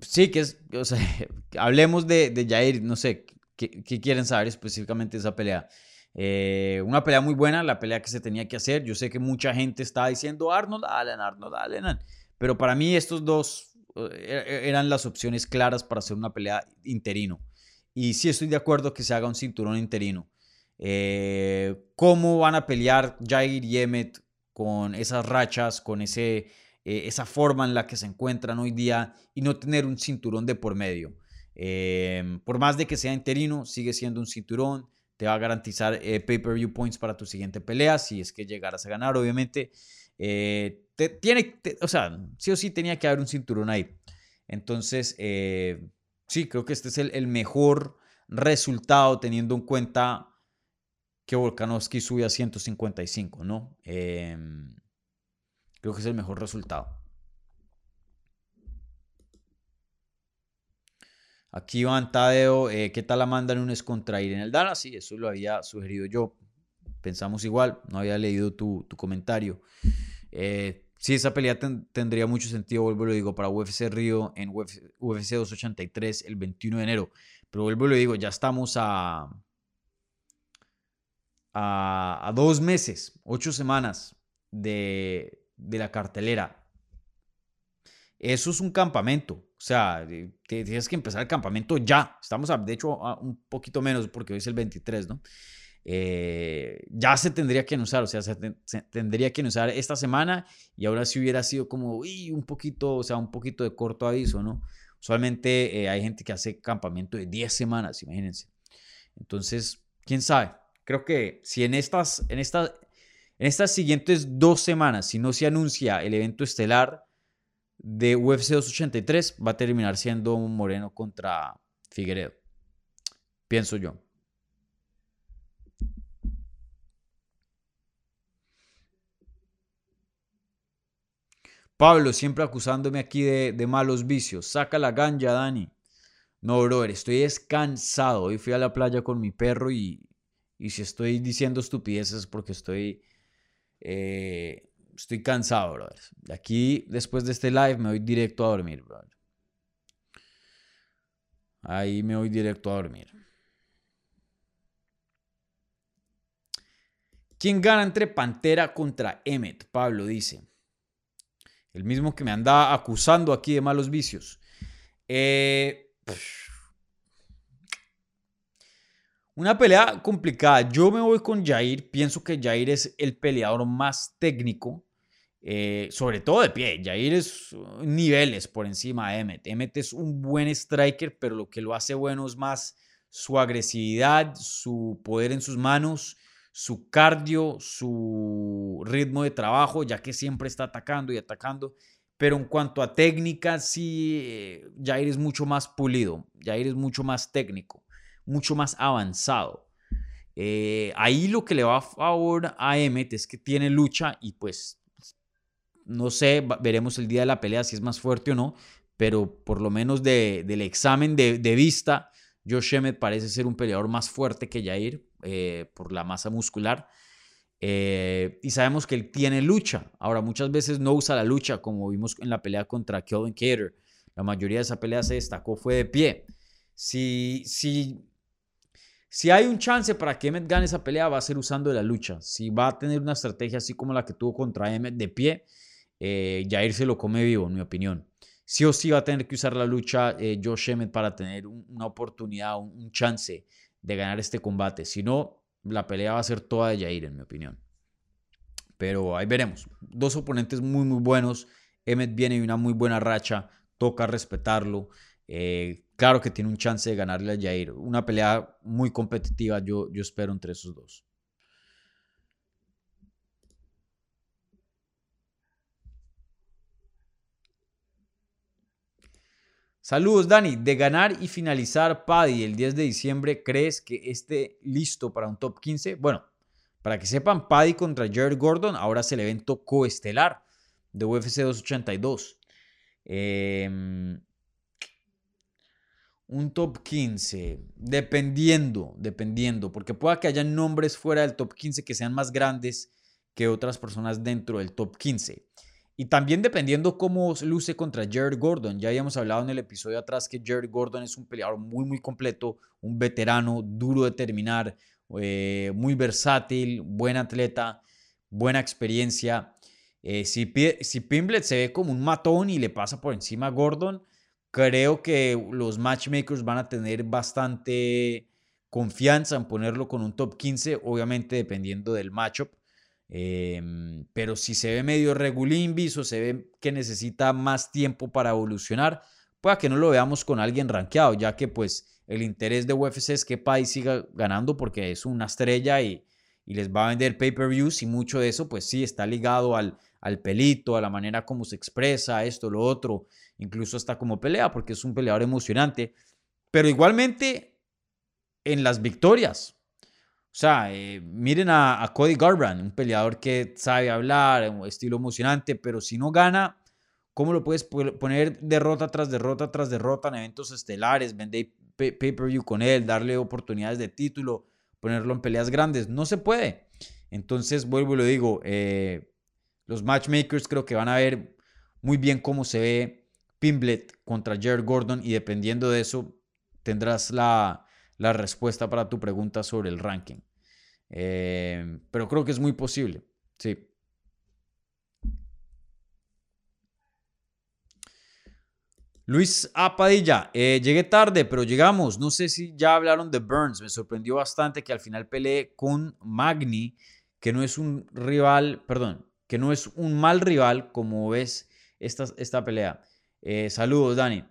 sí, que es, o sea, *laughs* hablemos de, de Jair, no sé, ¿qué, quieren saber específicamente esa pelea? Eh, una pelea muy buena, la pelea que se tenía que hacer. Yo sé que mucha gente está diciendo Arnold Allen, Arnold Allen, pero para mí estos dos eh, e, eran las opciones claras para hacer una pelea interino. Y sí estoy de acuerdo que se haga un cinturón interino. Eh, ¿Cómo van a pelear Jair y Emmett con esas rachas, con ese, esa forma en la que se encuentran hoy día y no tener un cinturón de por medio? Por más de que sea interino, sigue siendo un cinturón te va a garantizar eh, pay-per-view points para tu siguiente pelea, si es que llegaras a ganar, obviamente. Eh, tiene, o sea, sí o sí tenía que haber un cinturón ahí. Entonces, eh, sí, creo que este es el, mejor resultado teniendo en cuenta que Volkanovski sube a 155, ¿no? Em, creo que es el mejor resultado. Aquí Iván Tadeo, eh, ¿qué tal Amanda Nunes contra Irene Aldana? Sí, eso lo había sugerido yo. Pensamos igual, no había leído tu, comentario. Eh, sí, esa pelea tendría mucho sentido, vuelvo y lo digo, para UFC Río en UFC, 283 el 21 de enero. Pero vuelvo y lo digo, ya estamos a, a, dos meses, ocho semanas de, de la cartelera. Eso es un campamento. O sea, tienes que empezar el campamento ya. Estamos, de hecho, a un poquito menos porque hoy es el 23, ¿no? Eh, ya se tendría que anunciar, o sea, se, tendría que anunciar esta semana y ahora sí hubiera sido como, uy, un poquito, o sea, un poquito de corto aviso, ¿no? Usualmente eh, hay gente que hace campamento de 10 semanas, imagínense. Entonces, quién sabe. Creo que si en estas, en estas, en estas siguientes dos semanas, si no se anuncia el evento estelar, de UFC 283 va a terminar siendo un Moreno contra Figueredo. Pienso yo. Pablo, siempre acusándome aquí de, malos vicios. Saca la ganja, Dani. No, brother, estoy descansado. Hoy fui a la playa con mi perro y, y si estoy diciendo estupideces es porque estoy eh, estoy cansado, brother. Aquí, después de este live, me voy directo a dormir, brother. Ahí me voy directo a dormir. ¿Quién gana entre Pantera contra Emmet? Pablo dice. El mismo que me anda acusando aquí de malos vicios. Eh, una pelea complicada. Yo me voy con Jair. Pienso que Jair es el peleador más técnico, eh, sobre todo de pie. Jair es uh, niveles por encima de Emmet. Emmet es un buen striker, pero lo que lo hace bueno es más su agresividad, su poder en sus manos, su cardio, su ritmo de trabajo, ya que siempre está atacando y atacando. Pero en cuanto a técnica, sí, eh, Jair es mucho más pulido. Jair es mucho más técnico mucho más avanzado. Eh, ahí lo que le va a favor a Emmet es que tiene lucha y pues no sé, veremos el día de la pelea si es más fuerte o no, pero por lo menos del examen de, vista, Josh Emmett parece ser un peleador más fuerte que Jair eh, por la masa muscular. Eh, y sabemos que él tiene lucha. Ahora, muchas veces no usa la lucha, como vimos en la pelea contra Kelvin Cater. La mayoría de esa pelea se destacó, fue de pie. Si, si si hay un chance para que Emmet gane esa pelea, va a ser usando la lucha. Si va a tener una estrategia así como la que tuvo contra Emmet de pie, eh, se lo come vivo, en mi opinión. Sí o sí va a tener que usar la lucha eh, Josh Emmett para tener una oportunidad, un, chance de ganar este combate. Si no, la pelea va a ser toda de Jair, en mi opinión. Pero ahí veremos. Dos oponentes muy, muy buenos. Emmet viene de una muy buena racha. Toca respetarlo. Eh, claro que tiene un chance de ganarle a Jair. Una pelea muy competitiva, yo, yo espero entre esos dos. Saludos, Dani. De ganar y finalizar Paddy el 10 de diciembre, ¿crees que esté listo para un top 15? Bueno, Para que sepan, Paddy contra Jared Gordon ahora es el evento coestelar de UFC 282. Em, un top 15, dependiendo, dependiendo, porque pueda que haya nombres fuera del top 15 que sean más grandes que otras personas dentro del top 15. Y también dependiendo cómo luce contra Jared Gordon. Ya habíamos hablado en el episodio atrás que Jared Gordon es un peleador muy, muy completo, un veterano, duro de terminar, eh, muy versátil, buen atleta, buena experiencia. Eh, si, si Pimblet se ve como un matón y le pasa por encima a Gordon, creo que los matchmakers van a tener bastante confianza en ponerlo con un top 15, obviamente dependiendo del matchup. Em, pero si se ve medio regulimbis o se ve que necesita más tiempo para evolucionar, pueda que no lo veamos con alguien rankeado, ya que pues el interés de UFC es que Pai siga ganando porque es una estrella y, les va a vender pay-per-views y mucho de eso pues sí está ligado al, al pelito, a la manera como se expresa, esto, lo otro, incluso hasta como pelea porque es un peleador emocionante, pero igualmente en las victorias, o sea, eh, miren a, Cody Garbrandt, un peleador que sabe hablar, un estilo emocionante, pero si no gana, ¿cómo lo puedes poner derrota tras derrota tras derrota en eventos estelares, vender pay-per-view con él, darle oportunidades de título, ponerlo en peleas grandes? No se puede. Entonces, vuelvo y lo digo, eh, los matchmakers creo que van a ver muy bien cómo se ve Pimblet contra Jared Gordon y dependiendo de eso tendrás la, la respuesta para tu pregunta sobre el ranking. Eh, pero creo que es muy posible, sí. Luis Apadilla, eh, llegué tarde, pero llegamos. No sé si ya hablaron de Burns. Me sorprendió bastante que al final peleé con Magni, que no es un rival, perdón, que no es un mal rival como ves esta, esta pelea. Eh, saludos, Dani.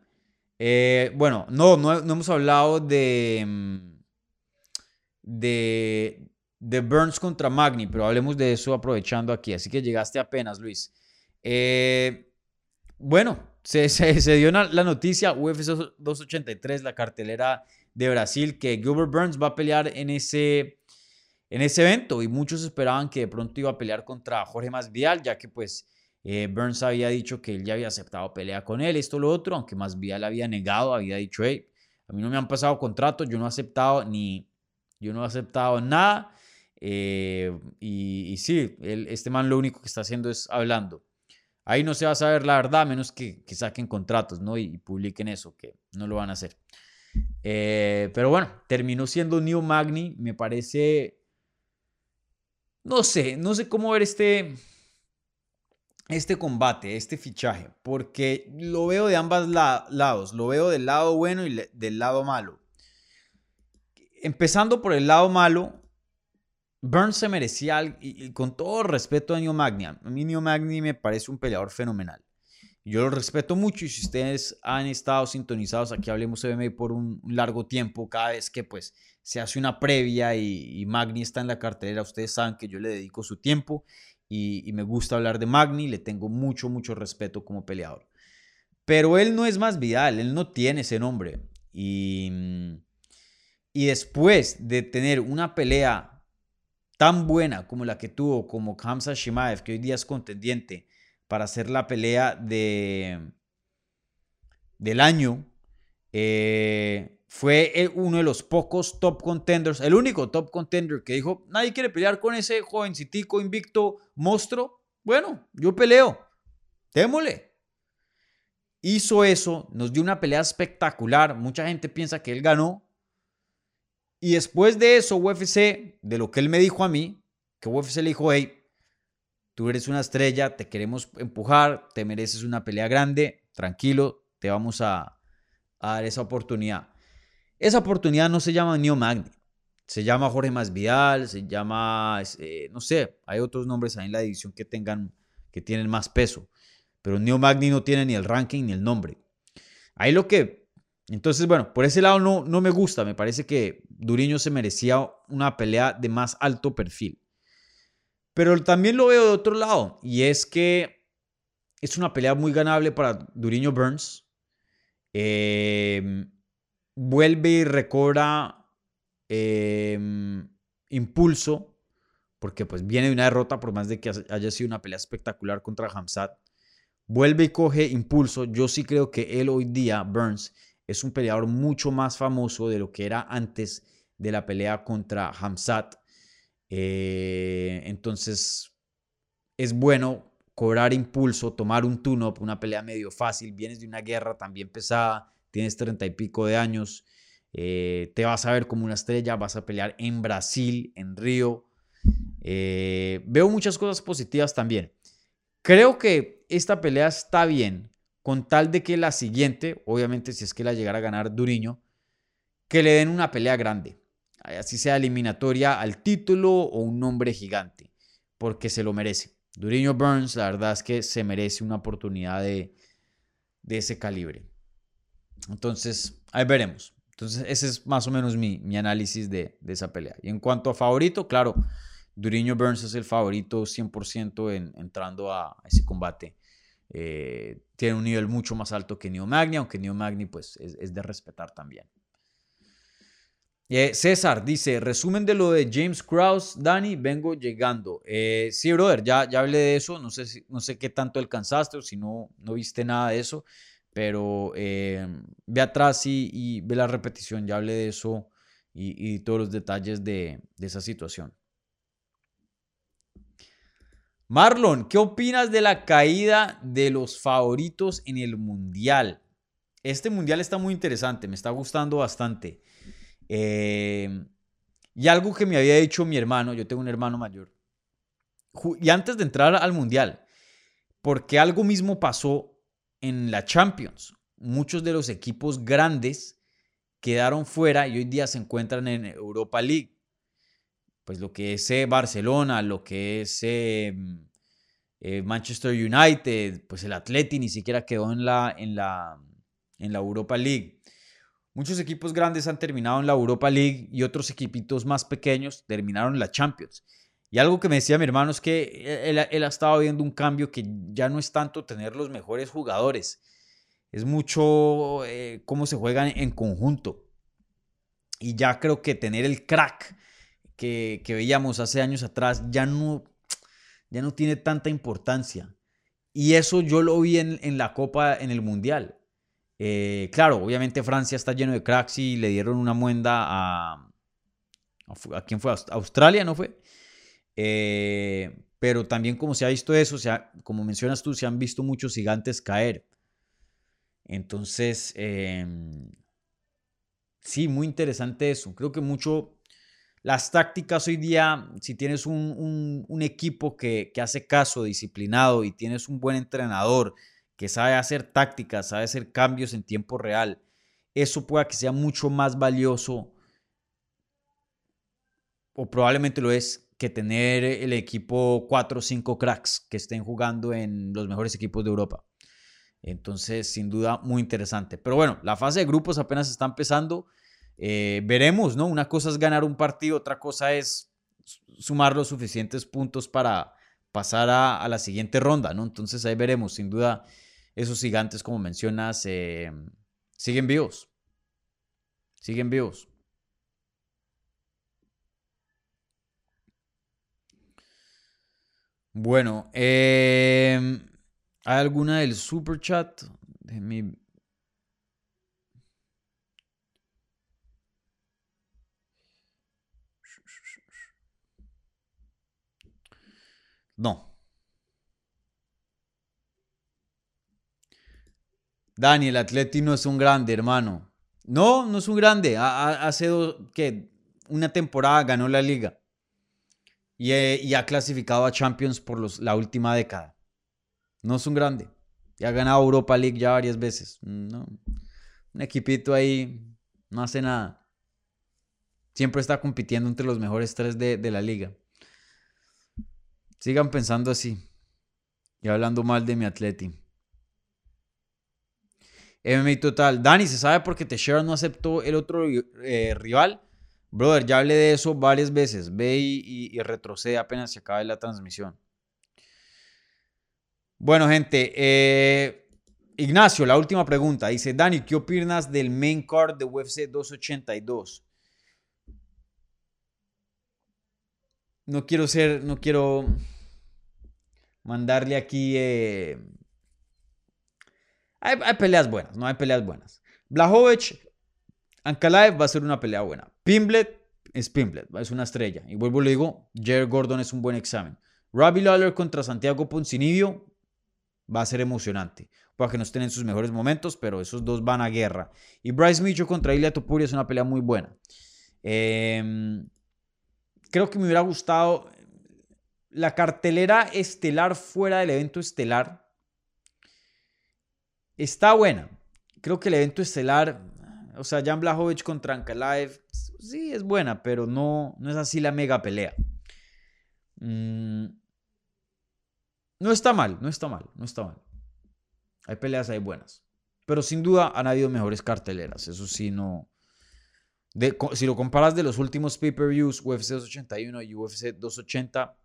Eh, bueno, no, no, hemos hablado de, mm, de, de Burns contra Magni, pero hablemos de eso aprovechando aquí. Así que llegaste apenas, Luis. Eh, bueno, se, se, dio la noticia UFC 283, la cartelera de Brasil, que Gilbert Burns va a pelear en ese, en ese evento y muchos esperaban que de pronto iba a pelear contra Jorge Masvidal, ya que pues eh, Burns había dicho que él ya había aceptado pelea con él, esto, lo otro, aunque más le había negado, había dicho, hey, a mí no me han pasado contratos, yo no he aceptado ni, yo no he aceptado nada. Eh, y, sí, este man lo único que está haciendo es hablando. Ahí no se va a saber la verdad, menos que, que saquen contratos, ¿no? Y, publiquen eso, que no lo van a hacer. Eh, pero bueno, terminó siendo New Magni, me parece... No sé, no sé cómo ver este, este combate, este fichaje, porque lo veo de ambos lados, lo veo del lado bueno y del lado malo. Empezando por el lado malo, Burns se merecía, y, con todo respeto a Neo Magni, a mí Neo Magni me parece un peleador fenomenal. Yo lo respeto mucho y si ustedes han estado sintonizados aquí Hablemos MMA por un largo tiempo, cada vez que pues se hace una previa y, y Magni está en la cartelera, ustedes saben que yo le dedico su tiempo y, me gusta hablar de Magni, le tengo mucho, mucho respeto como peleador. Pero él no es más Vidal, él no tiene ese nombre. Y, y después de tener una pelea tan buena como la que tuvo como Kamsa Shimaev, que hoy día es contendiente para hacer la pelea de, del año, eh, fue uno de los pocos top contenders, el único top contender que dijo, nadie quiere pelear con ese jovencitico invicto monstruo. Bueno, yo peleo, démosle. Hizo eso, nos dio una pelea espectacular, mucha gente piensa que él ganó. Y después de eso, UFC, de lo que él me dijo a mí, que UFC le dijo, hey, tú eres una estrella, te queremos empujar, te mereces una pelea grande, tranquilo, te vamos a, a dar esa oportunidad. Esa oportunidad no se llama Neo Magni. Se llama Jorge Masvidal, se llama, eh, no sé, hay otros nombres ahí en la división que tengan, que tienen más peso. Pero Neo Magni no tiene ni el ranking ni el nombre. Ahí lo que, entonces, bueno, por ese lado no, no me gusta. Me parece que Duriño se merecía una pelea de más alto perfil. Pero también lo veo de otro lado. Y es que es una pelea muy ganable para Duriño Burns. Eh, vuelve y recobra em, impulso porque pues viene de una derrota por más de que haya sido una pelea espectacular contra Hamzat. Vuelve y coge impulso. Yo sí creo que él hoy día, Burns, es un peleador mucho más famoso de lo que era antes de la pelea contra Hamzat. Eh, entonces, es bueno cobrar impulso, tomar un tune-up, una pelea medio fácil. Vienes de una guerra también pesada, tienes treinta y pico de años. Eh, te vas a ver como una estrella, vas a pelear en Brasil, en Río. Eh, veo muchas cosas positivas también. Creo que esta pelea está bien, con tal de que la siguiente, obviamente si es que la llegara a ganar Duriño, que le den una pelea grande, así sea eliminatoria al título o un nombre gigante, porque se lo merece. Duriño Burns, la verdad es que se merece una oportunidad de, ese calibre. Entonces, ahí veremos. Entonces, ese es más o menos mi, análisis de, de, esa pelea. Y en cuanto a favorito, claro, Duriño Burns es el favorito 100% en, entrando a ese combate. Eh, tiene un nivel mucho más alto que Neo Magni, aunque Neo Magni pues, es, de respetar también. Eh, César dice, resumen de lo de James Krause, Dani, vengo llegando. Eh, sí, brother, ya, ya hablé de eso, no sé, si, no sé qué tanto alcanzaste o si no, no viste nada de eso, pero ve atrás y, ve la repetición, ya hablé de eso y, todos los detalles de esa situación. Marlon, ¿qué opinas de la caída de los favoritos en el Mundial? Este Mundial está muy interesante, me está gustando bastante. Eh, y algo que me había dicho mi hermano, yo tengo un hermano mayor, y antes de entrar al Mundial, porque algo mismo pasó en la Champions. Muchos de los equipos grandes quedaron fuera y hoy día se encuentran en Europa League pues lo que es eh, Barcelona, lo que es eh, eh, Manchester United, pues el Atleti ni siquiera quedó en, la, en la Europa League. Muchos equipos grandes han terminado en la Europa League y otros equipitos más pequeños terminaron en la Champions. Y algo que me decía mi hermano es que él, ha estado viendo un cambio que ya no es tanto tener los mejores jugadores, es mucho cómo se juegan en conjunto. Y ya creo que tener el crack que, veíamos hace años atrás ya no, ya no tiene tanta importancia. Y eso yo lo vi en, la Copa, en el Mundial. Eh, claro, obviamente Francia está lleno de cracks y le dieron una muenda a... ¿A, quién fue? Australia, ¿no fue? Eh, pero también como se ha visto eso, sea, como mencionas tú, se han visto muchos gigantes caer. Entonces, em, sí, muy interesante eso. Creo que mucho las tácticas hoy día, si tienes un, equipo que, hace caso, disciplinado y tienes un buen entrenador que sabe hacer tácticas, sabe hacer cambios en tiempo real, eso pueda que sea mucho más valioso o probablemente lo es que tener el equipo 4 o 5 cracks que estén jugando en los mejores equipos de Europa. Entonces, sin duda, muy interesante. Pero bueno, la fase de grupos apenas está empezando. Eh, veremos, ¿no? Una cosa es ganar un partido, otra cosa es sumar los suficientes puntos para pasar a, la siguiente ronda, ¿no? Entonces ahí veremos, sin duda, esos gigantes, como mencionas, eh, siguen vivos. Siguen vivos. Bueno, eh, ¿hay alguna del super chat? Déjenme No. Dani, el Atleti no es un grande, hermano. No, no es un grande. hace que una temporada ganó la liga. Eh, y, ha clasificado a Champions por la última década. No es un grande. Y ha ganado Europa League ya varias veces. No. Un equipito ahí no hace nada. Siempre está compitiendo entre los mejores tres de, de la liga. Sigan pensando así. Y hablando mal de mi atleti. MMA Total. Dani, ¿se sabe por qué Teixeira no aceptó el otro eh, rival? Brother, ya hablé de eso varias veces. Ve y, retrocede apenas se acabe la transmisión. Bueno, gente. Eh, Ignacio, la última pregunta. Dice, Dani, ¿qué opinas del main card de UFC 282? no quiero ser, no quiero mandarle aquí... Eh, hay, peleas buenas, no hay peleas buenas. Blahovic, Ankalaev va a ser una pelea buena. Pimblet es Pimblet, es una estrella. Y vuelvo le digo, Jared Gordon es un buen examen. Robbie Lawler contra Santiago Poncinibio va a ser emocionante. Para que no estén en sus mejores momentos, pero esos dos van a guerra. Y Bryce Mitchell contra Ilya Topuria es una pelea muy buena. Em, creo que me hubiera gustado la cartelera estelar fuera del evento estelar. Está buena. Creo que el evento estelar, o sea, Jan Blachowicz contra Ankalaev, sí es buena, pero no, no es así la mega pelea. Mm, no está mal, no está mal, no está mal. Hay peleas hay buenas. Pero sin duda han habido mejores carteleras. Eso sí, no. si lo comparas de los últimos pay-per-views, UFC 281 y UFC 280,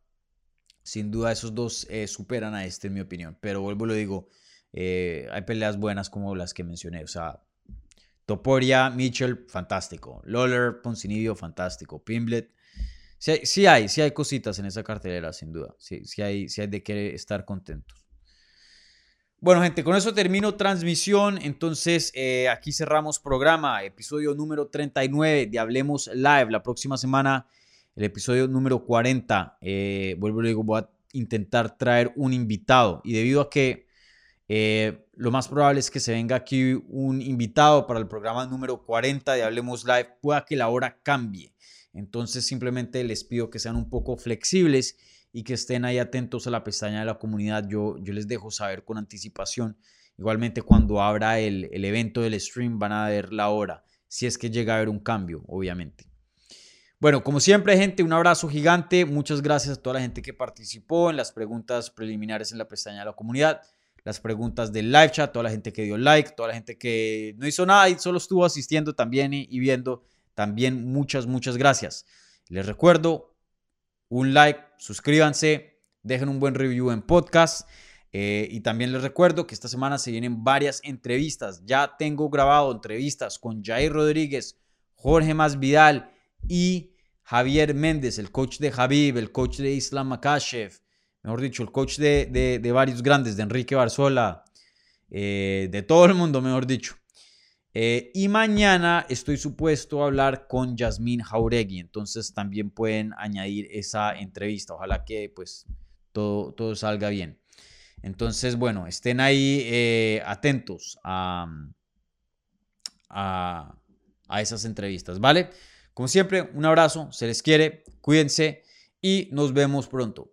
sin duda esos dos eh, superan a este, en mi opinión. Pero vuelvo y lo digo, eh, hay peleas buenas como las que mencioné. O sea, Toporia, Mitchell, fantástico. Lawler, Poncinibio, fantástico. Pimblet. Sí, hay, sí hay cositas en esa cartelera, sin duda. Sí, sí, hay, sí hay de qué estar contentos. Bueno, gente, con eso termino transmisión. Entonces, eh, aquí cerramos programa, episodio número 39 de Hablemos Live. La próxima semana, el episodio número 40. Eh, vuelvo y digo, voy a intentar traer un invitado. Y debido a que eh, lo más probable es que se venga aquí un invitado para el programa número 40 de Hablemos Live, pueda que la hora cambie. Entonces, simplemente les pido que sean un poco flexibles y que estén ahí atentos a la pestaña de la comunidad. Yo, yo les dejo saber con anticipación. Igualmente cuando abra el, el evento del stream van a ver la hora, si es que llega a haber un cambio, obviamente. Bueno, como siempre, gente, un abrazo gigante. Muchas gracias a toda la gente que participó en las preguntas preliminares en la pestaña de la comunidad, las preguntas del live chat, toda la gente que dio like, toda la gente que no hizo nada y solo estuvo asistiendo también y, viendo. También muchas, muchas gracias. Les recuerdo, un like, suscríbanse, dejen un buen review en podcast. Eh, y también les recuerdo que esta semana se vienen varias entrevistas. Ya tengo grabado entrevistas con Jair Rodríguez, Jorge Masvidal y Javier Méndez, el coach de Javib, el coach de Islam Makashev, mejor dicho, el coach de, varios grandes, de Enrique Barzola, eh, de todo el mundo, mejor dicho. Eh, y mañana estoy supuesto a hablar con Yasmín Jauregui, entonces también pueden añadir esa entrevista. Ojalá que pues todo, todo salga bien. Entonces, bueno, estén ahí eh, atentos a, a, a esas entrevistas, ¿vale? Como siempre, un abrazo, se les quiere, cuídense y nos vemos pronto.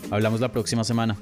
Hablamos la próxima semana.